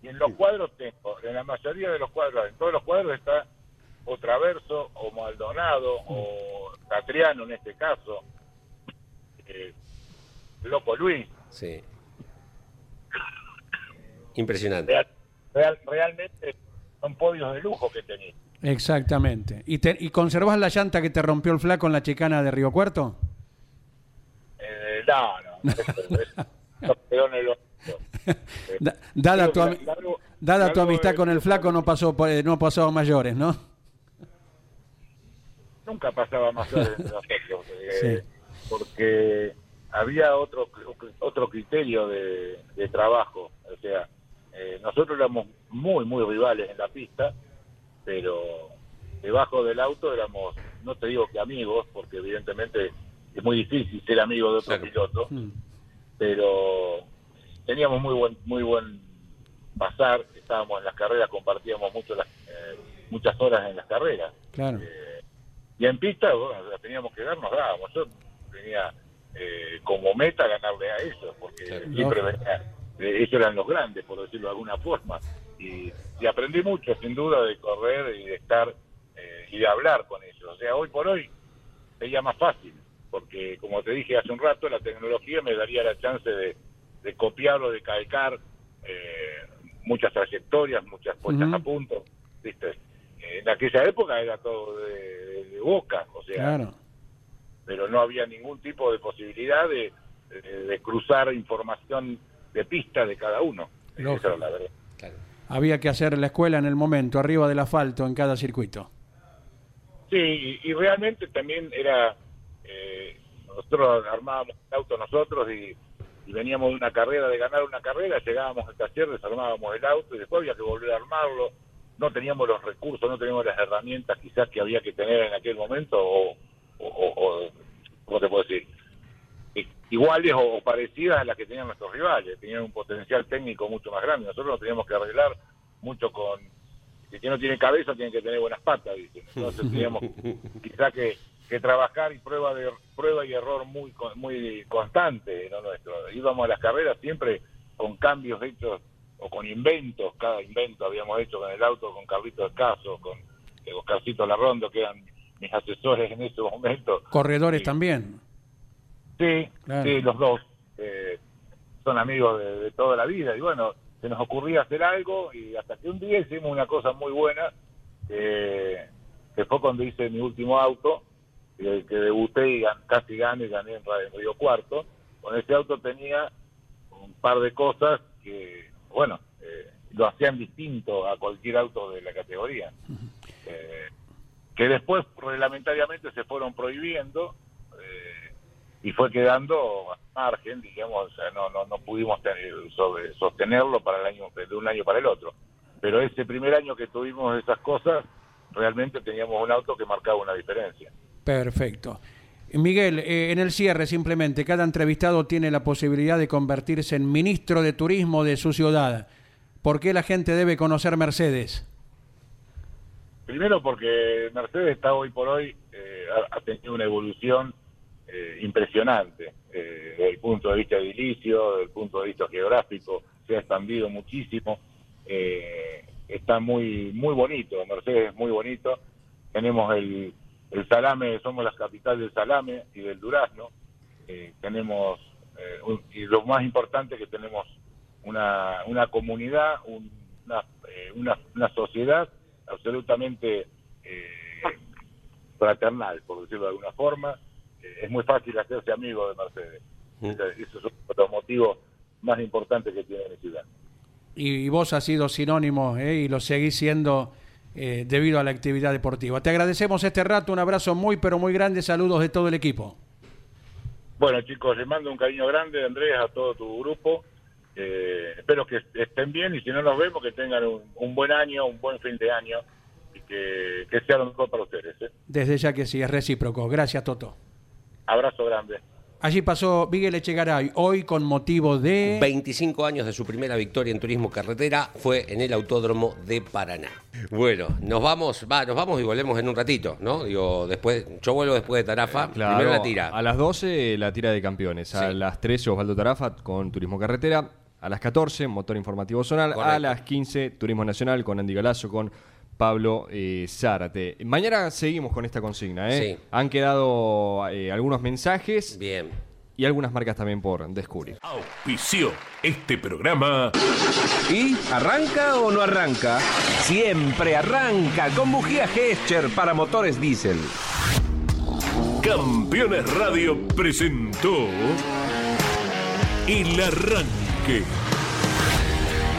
Y en los cuadros tengo, en la mayoría de los cuadros, en todos los cuadros está o Traverso, o Maldonado, o Catriano en este caso, eh, Loco Luis. Sí. Impresionante. Real- real- realmente son podios de lujo que tenía. Exactamente. ¿Y, te, ¿Y conservás la llanta que te rompió el flaco en la chicana de Río Cuarto? Eh, no, no, eso- [laughs] eso- [laughs] Da- dada tu, largo- dada tu amistad de- con el flaco, no pasó, por- eh, no pasó a mayores, ¿no? [laughs] nunca pasaba entre nosotros, eh, Sí. porque había otro otro criterio de, de trabajo. O sea, eh, nosotros éramos muy, muy rivales en la pista, pero debajo del auto éramos, no te digo que amigos, porque evidentemente es muy difícil ser amigo de otro Claro. piloto, pero teníamos muy buen muy buen pasar, estábamos en las carreras, compartíamos mucho las, eh, muchas horas en las carreras. Claro. Y en pista, bueno, la teníamos que dar, nos dábamos. Yo tenía eh, como meta ganarle a ellos, porque Claro. siempre venía, eh, ellos eran los grandes, por decirlo de alguna forma. Y, y aprendí mucho, sin duda, de correr y de estar eh, y de hablar con ellos. O sea, hoy por hoy sería más fácil, porque como te dije hace un rato, la tecnología me daría la chance de, de copiar o de calcar eh, muchas trayectorias, muchas puestas Ujú. a punto. ¿viste? Eh, En aquella época era todo de, de- de boca, o sea, Claro. pero no había ningún tipo de posibilidad de, de- de cruzar información de pista de cada uno. Lógico. Esa era la verdad. Claro. Había que hacer la escuela en el momento, arriba del asfalto, en cada circuito. Sí, y, y realmente también era, eh, nosotros armábamos el auto nosotros y, veníamos de una carrera, de ganar una carrera, llegábamos al taller, desarmábamos el auto y después había que volver a armarlo. No teníamos los recursos, no teníamos las herramientas quizás que había que tener en aquel momento o, o- o- ¿cómo te puedo decir? I- Iguales o, o parecidas a las que tenían nuestros rivales, tenían un potencial técnico mucho más grande. Nosotros nos teníamos que arreglar mucho con, que no tiene cabeza tiene que tener buenas patas, dicen. Entonces teníamos [laughs] quizá que, que trabajar y prueba de prueba y error muy muy constante en lo nuestro. Íbamos a las carreras siempre con cambios hechos o con inventos, cada invento habíamos hecho con el auto, con Carlitos Escaso, con eh, Oscarcito Larrondo, que eran mis asesores en ese momento. Corredores también. Sí, Claro. sí, los dos eh, son amigos de, de toda la vida y bueno, se nos ocurría hacer algo y hasta que un día hicimos una cosa muy buena, eh, que fue cuando hice mi último auto, eh, que debuté y casi gané, gané en, Río Cuarto. Con ese auto tenía par de cosas que, bueno, eh, lo hacían distinto a cualquier auto de la categoría. Eh, que después reglamentariamente se fueron prohibiendo y fue quedando a margen, digamos, o sea, no, no, no pudimos tener- sobre- sostenerlo para el año, de un año para el otro. Pero ese primer año que tuvimos esas cosas, realmente teníamos un auto que marcaba una diferencia. Perfecto. Miguel, eh, en el cierre simplemente, cada entrevistado tiene la posibilidad de convertirse en ministro de turismo de su ciudad. ¿Por qué la gente debe conocer Mercedes? Primero porque Mercedes está hoy por hoy, eh, ha, ha tenido una evolución eh, impresionante eh, desde el punto de vista edilicio, desde el punto de vista geográfico, se ha expandido muchísimo, eh, está muy muy bonito, Mercedes es muy bonito, tenemos el, el salame, somos la capital del salame y del durazno, eh, tenemos, eh, un- y lo más importante que tenemos una, una comunidad, un- una, eh, una, una sociedad absolutamente fraternal, por decirlo de alguna forma. Es muy fácil hacerse amigo de Mercedes. Ese- Esos son los motivos más importantes que tiene mi ciudad. Y, y vos has sido sinónimo eh, y lo seguís siendo eh, debido a la actividad deportiva. Te agradecemos este rato, un abrazo muy, pero muy grande, saludos de todo el equipo. Bueno, chicos, les mando un cariño grande, Andrés, a todo tu grupo. Eh, espero que estén bien y si no nos vemos, que tengan un, un buen año, un buen fin de año y que, que sea lo mejor para ustedes. ¿eh? Desde ya que sí, es recíproco. Gracias, Toto. Abrazo grande. Allí pasó Miguel Echegaray, hoy con motivo de... 25 años de su primera victoria en turismo carretera fue en el Autódromo de Paraná. Bueno, nos vamos, va, nos vamos y volvemos en un ratito, ¿no? Digo, después, yo vuelvo después de Tarafa, Claro, primero la tira. A las 12 la tira de campeones. A Sí. las 13 Osvaldo Tarafa con Turismo Carretera. A las 14 Motor Informativo Zonal. A las 15 Turismo Nacional con Andy Galazo, con Pablo eh, Zárate. Mañana seguimos con esta consigna. ¿eh? Sí. Han quedado eh, algunos mensajes Bien. y algunas marcas también por descubrir. Auspició este programa ¿Y arranca o no arranca? Siempre arranca con bujía Gescher para motores diésel. Campeones Radio presentó El Arranque.